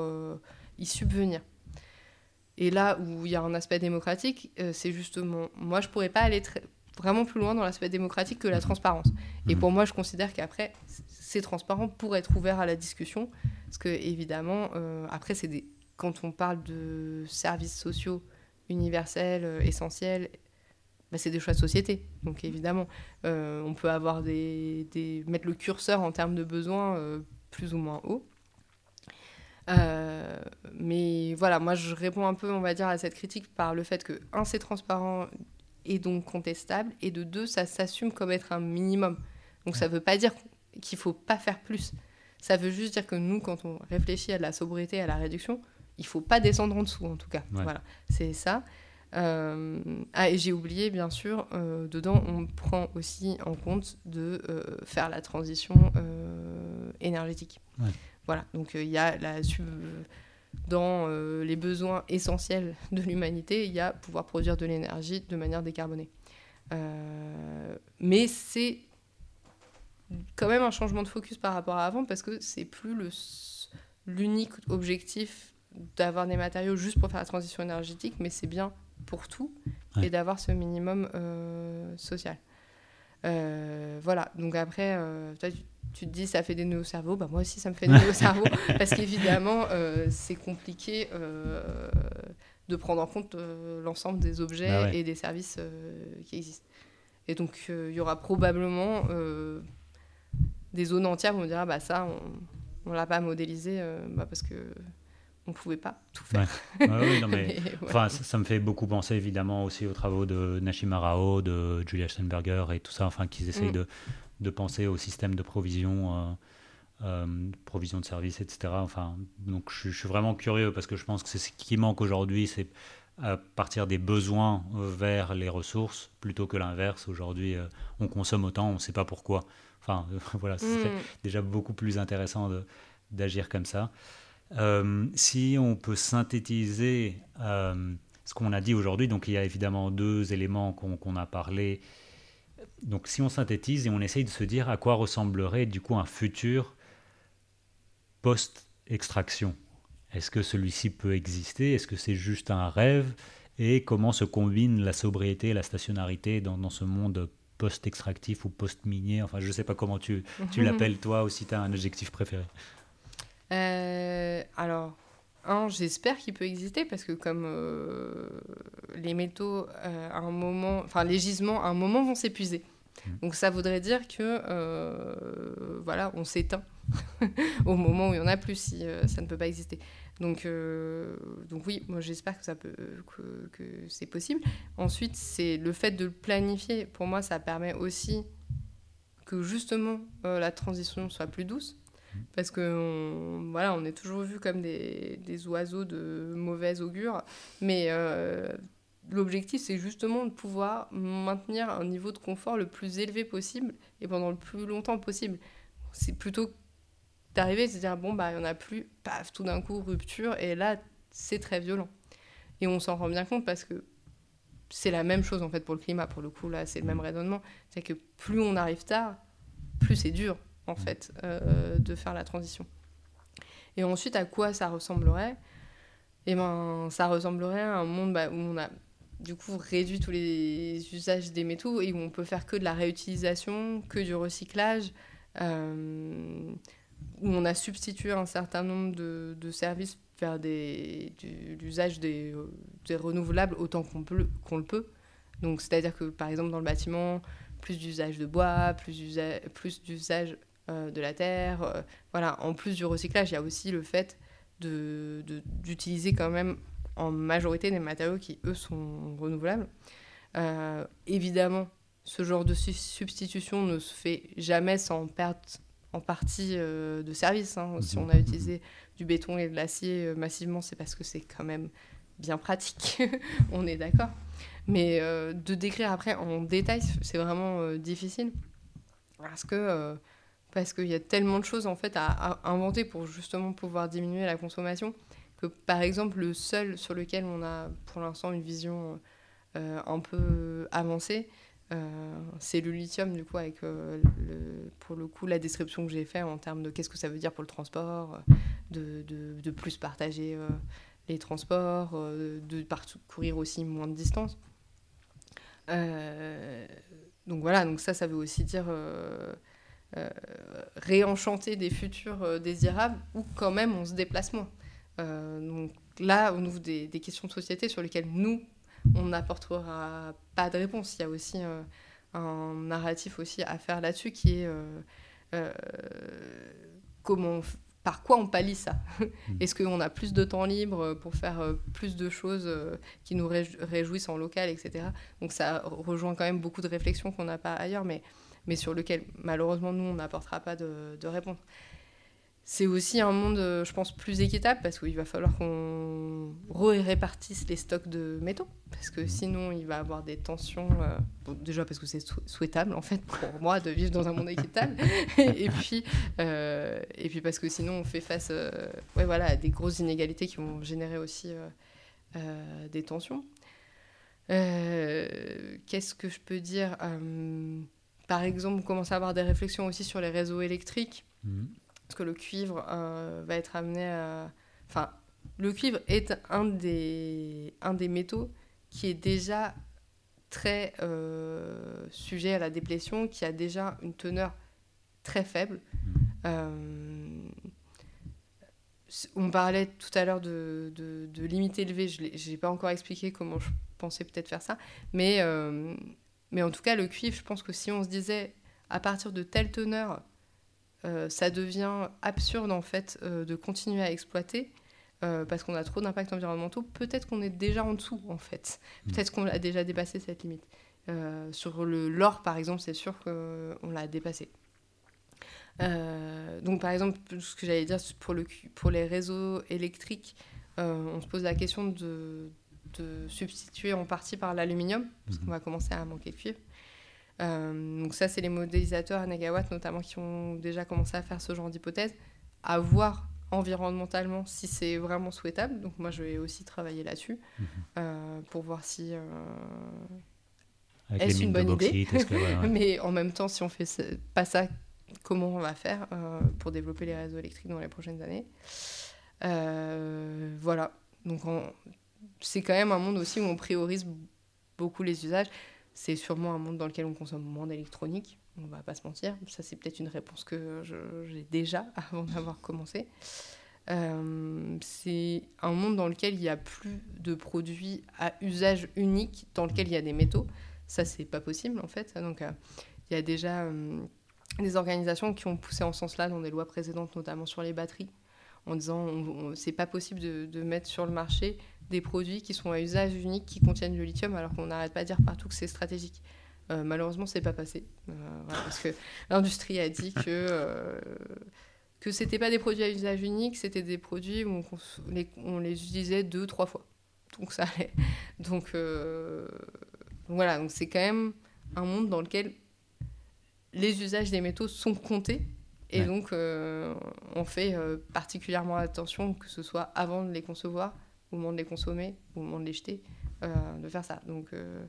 y subvenir. Et là où il y a un aspect démocratique, euh, c'est justement, moi je pourrais pas aller vraiment plus loin dans l'aspect démocratique que la transparence. Et mhm. pour moi, je considère qu'après, c'est transparent pour être ouvert à la discussion, parce que évidemment, euh, après, c'est des... quand on parle de services sociaux universels, euh, essentiels, bah, c'est des choix de société. Donc évidemment, on peut avoir des, des, mettre le curseur en termes de besoins plus ou moins haut. Euh, mais voilà, moi je réponds un peu, on va dire, à cette critique par le fait que, un, c'est transparent et donc contestable, et de deux, ça s'assume comme être un minimum. Donc ça ne veut pas dire qu'il ne faut pas faire plus. Ça veut juste dire que nous, quand on réfléchit à la sobriété, à la réduction, il ne faut pas descendre en dessous, en tout cas. Voilà, c'est ça. Euh, ah, et j'ai oublié, bien sûr, euh, dedans, on prend aussi en compte de faire la transition énergétique. Ouais. Voilà, donc euh, il y a la, dans euh, les besoins essentiels de l'humanité, il y a pouvoir produire de l'énergie de manière décarbonée. Euh, mais c'est quand même un changement de focus par rapport à avant parce que c'est plus l'unique objectif d'avoir des matériaux juste pour faire la transition énergétique, mais c'est bien pour tout et d'avoir ce minimum social. voilà, donc après, tu te dis ça fait des nœuds au cerveau, bah moi aussi ça me fait des nœuds au cerveau, parce qu'évidemment c'est compliqué de prendre en compte l'ensemble des objets Bah ouais. et des services qui existent. Et donc il y aura probablement des zones entières où on dira bah ça on, on l'a pas modélisé bah, parce que on pouvait pas tout faire. Ouais, oui, non, mais, Mais voilà. enfin, ça, ça me fait beaucoup penser évidemment aussi aux travaux de Nashima Rao, de Julia Steinberger et tout ça, enfin, qu'ils essayent Mm. de, de penser au système de provision, euh, euh, provision de services, etc. Enfin, donc je, suis- je suis vraiment curieux parce que je pense que c'est ce qui manque aujourd'hui, c'est à partir des besoins euh, vers les ressources plutôt que l'inverse. Aujourd'hui, euh, on consomme autant, on ne sait pas pourquoi. Enfin, voilà, c'est Mm. déjà beaucoup plus intéressant d'agir comme ça. Euh, si on peut synthétiser euh, ce qu'on a dit aujourd'hui, donc il y a évidemment deux éléments qu'on qu'on a parlé. Donc si on synthétise et on essaye de se dire à quoi ressemblerait du coup un futur post-extraction. Est-ce que celui-ci peut exister? Est-ce que c'est juste un rêve? Et comment se combine la sobriété et la stationnarité dans, dans ce monde post-extractif ou post-minier Enfin, je ne sais pas comment tu, tu l'appelles toi ou si tu as un objectif préféré. Euh, alors, un, j'espère qu'il peut exister parce que comme euh, les métaux, euh, à un moment, enfin les gisements, à un moment vont s'épuiser. Mm. Donc ça voudrait dire que, voilà, on s'éteint au moment où il y en a plus si ça ne peut pas exister. Donc, euh, donc oui, moi j'espère que que, que c'est possible. Ensuite, c'est le fait de le planifier. Pour moi, ça permet aussi que justement euh, la transition soit plus douce. Parce que on, voilà, on est toujours vu comme des, des oiseaux de mauvaise augure. Mais euh, l'objectif, c'est justement de pouvoir maintenir un niveau de confort le plus élevé possible et pendant le plus longtemps possible. C'est plutôt d'arriver et de se dire, bon, bah, il n'y en a plus, paf, tout d'un coup, rupture. Et là, c'est très violent. Et on s'en rend bien compte parce que c'est la même chose en fait pour le climat. Pour le coup, là, c'est le même raisonnement. C'est que plus on arrive tard, plus c'est dur en fait euh, de faire la transition. Et ensuite, à quoi ça ressemblerait? Eh ben, ça ressemblerait à un monde bah, où on a du coup réduit tous les usages des métaux et où on peut faire que de la réutilisation, que du recyclage, euh, où on a substitué un certain nombre de, de services vers des, l'usage des, euh, des renouvelables autant qu'on le peut. Donc, c'est-à-dire que par exemple dans le bâtiment, plus d'usage de bois, plus d'usa- plus d'usage euh, de la terre. euh, voilà, en plus du recyclage, il y a aussi le fait de- de- d'utiliser quand même en majorité des matériaux qui, eux, sont renouvelables. Évidemment, ce genre de su- substitution ne se fait jamais sans perte en partie euh, de service. hein. Si on a utilisé du béton et de l'acier euh, massivement, c'est parce que c'est quand même bien pratique. on est d'accord. Mais euh, de décrire après en détail, c'est vraiment difficile. Parce que parce qu'il y a tellement de choses en fait à, à inventer pour justement pouvoir diminuer la consommation que par exemple le seul sur lequel on a pour l'instant une vision un peu avancée c'est le lithium du coup avec euh, le, pour le coup la description que j'ai fait en termes de qu'est-ce que ça veut dire pour le transport euh, de, de, plus partager euh, les transports euh, de parcourir aussi moins de distance Euh, donc voilà donc ça ça veut aussi dire euh, euh, réenchanter des futurs euh, désirables où quand même on se déplace moins. Euh, donc là, on ouvre des questions de société sur lesquelles nous, on n'apportera pas de réponse. Il y a aussi euh, un narratif aussi à faire là-dessus qui est euh, euh, comment, on par quoi on pallie ça Est-ce qu'on a plus de temps libre pour faire plus de choses qui nous réjou- réjouissent en local, etc. Donc ça rejoint quand même beaucoup de réflexions qu'on n'a pas ailleurs, mais mais sur lequel malheureusement nous on n'apportera pas de, de réponse. C'est aussi un monde, euh, je pense, plus équitable parce qu'il va falloir qu'on répartisse les stocks de métaux parce que sinon il va y avoir des tensions. euh, bon, déjà parce que c'est sou- souhaitable en fait pour moi de vivre dans un monde équitable et puis euh, et puis parce que sinon on fait face, euh, ouais voilà, à des grosses inégalités qui vont générer aussi des tensions. Qu'est-ce que je peux dire Par exemple, commencer à avoir des réflexions aussi sur les réseaux électriques, Mhm. Parce que le cuivre euh, va être amené à... Enfin, le cuivre est un des, un des métaux qui est déjà très euh, sujet à la déplétion, qui a déjà une teneur très faible. on parlait tout à l'heure de, de, de limite élevée, je n'ai pas encore expliqué comment je pensais peut-être faire ça, mais, mais en tout cas, le cuivre, je pense que si on se disait à partir de telle teneur, euh, ça devient absurde en fait euh, de continuer à exploiter euh, parce qu'on a trop d'impacts environnementaux. Peut-être qu'on est déjà en dessous en fait. Mm. Peut-être qu'on a déjà dépassé cette limite. sur le l'or par exemple, c'est sûr qu'on l'a dépassé. donc par exemple, ce que j'allais dire pour, le, pour les réseaux électriques, on se pose la question de, de substituer en partie par l'aluminium, parce mm-hmm. qu'on va commencer à manquer de cuivre. Euh, donc ça, c'est les modélisateurs à Nagawatt notamment qui ont déjà commencé à faire ce genre d'hypothèse, à voir environnementalement si c'est vraiment souhaitable. Donc moi, je vais aussi travailler là-dessus mhm. euh, pour voir si euh, est-ce une bonne idée. Mais en même temps, si on fait pas ça, comment on va faire pour développer les réseaux électriques dans les prochaines années? Voilà. Donc c'est quand même un monde aussi où on priorise beaucoup les usages c'est sûrement un monde dans lequel on consomme moins d'électronique, on va pas se mentir. Ça, c'est peut-être une réponse que j'ai déjà avant d'avoir commencé. Euh, c'est un monde dans lequel il n'y a plus de produits à usage unique, dans lequel il y a des métaux. Ça, c'est pas possible en fait. Euh, il y a déjà euh, des organisations qui ont poussé en ce sens-là dans des lois précédentes, notamment sur les batteries, en disant c'est pas possible de, mettre sur le marché des produits qui sont à usage unique, qui contiennent le lithium, alors qu'on n'arrête pas de dire partout que c'est stratégique. Euh, malheureusement, c'est pas passé. Euh, parce que l'industrie a dit que, euh, que pas des produits à usage unique, c'était des produits où on, les, utilisait deux, trois fois. Donc ça allait. Donc voilà, donc c'est quand même un monde dans lequel les usages des métaux sont comptés. Et donc, on fait particulièrement attention, que ce soit avant de les concevoir, au moment de les consommer, au moment de les jeter, euh, de faire ça. Donc euh,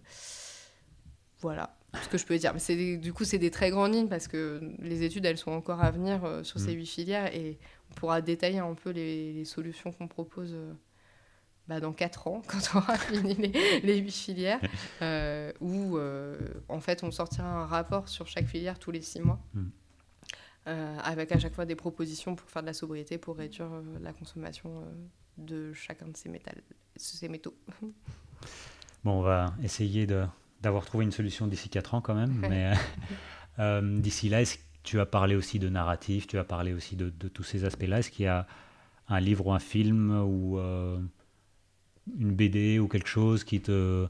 voilà ce que je peux dire. Mais du coup, c'est des très grandes lignes parce que les études, elles sont encore à venir euh, sur ces mm. huit filières et on pourra détailler un peu les, solutions qu'on propose bah, dans quatre ans, quand on aura fini les, huit filières, où en fait, on sortira un rapport sur chaque filière tous les six mois. Mm. Avec à chaque fois des propositions pour faire de la sobriété, pour réduire la consommation de chacun de ces, métaux. Bon, on va essayer d'avoir trouvé une solution d'ici 4 ans quand même, mais euh, euh, d'ici là, tu as parlé aussi de narratif, tu as parlé aussi de, tous ces aspects-là? Est-ce qu'il y a un livre ou un film ou euh, une BD ou quelque chose qui, te,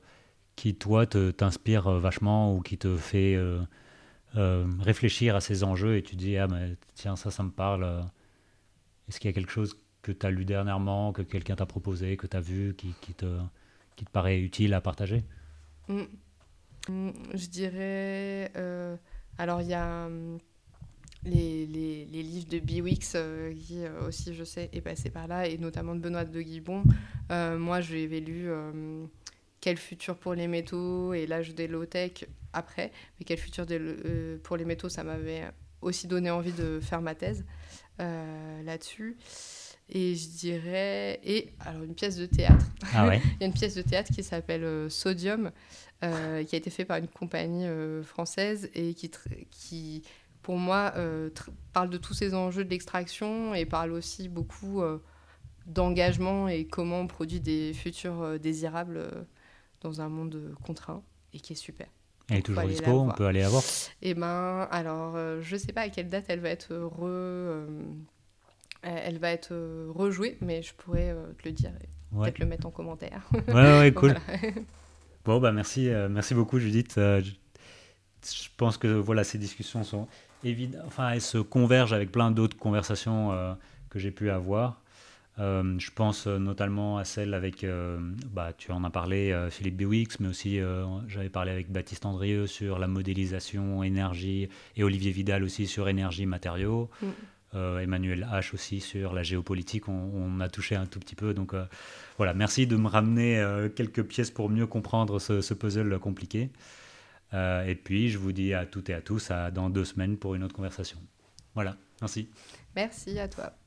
qui toi, t'inspire vachement ou qui te fait réfléchir à ces enjeux et tu dis, ah, mais tiens, ça, ça me parle Est-ce qu'il y a quelque chose que tu as lu dernièrement, que quelqu'un t'a proposé, que tu as vu, qui, te, qui te paraît utile à partager? Mm. Mm, Je dirais. Euh, alors, il y a les, les, livres de Biwix, euh, qui euh, aussi, je sais, est passé par là, et notamment de Benoît de Guibon. moi, je l'avais lu Quel futur pour les métaux et l'âge des low-tech après. Mais Quel futur pour les métaux, ça m'avait aussi donné envie de faire ma thèse là-dessus. Et je dirais. Et alors, une pièce de théâtre. Ah ouais. Il y a une pièce de théâtre qui s'appelle euh, Sodium, euh, qui a été faite par une compagnie euh, française et qui, qui pour moi, parle de tous ces enjeux de l'extraction et parle aussi beaucoup d'engagement et comment on produit des futurs désirables dans un monde contraint et qui est super. Elle est toujours dispo, on peut aller la voir Eh ben, alors, je sais pas à quelle date elle va être re elle va être euh, rejouée, mais je pourrais euh, te le dire et peut-être le mettre en commentaire. Ouais, ouais, cool. bon, bah merci, euh, merci beaucoup Judith. Je, pense que voilà, ces discussions sont évidentes, enfin elles se convergent avec plein d'autres conversations que j'ai pu avoir. Je pense notamment à celle avec, bah, tu en as parlé, Philippe Biwix, mais aussi j'avais parlé avec Baptiste Andrieux sur la modélisation énergie et Olivier Vidal aussi sur énergie matériaux. Mm. Euh, Emmanuel H aussi sur la géopolitique, on, a touché un tout petit peu. Donc euh, voilà, merci de me ramener euh, quelques pièces pour mieux comprendre ce, puzzle compliqué. et puis je vous dis à toutes et à tous à dans deux semaines pour une autre conversation. Voilà, merci. Merci à toi.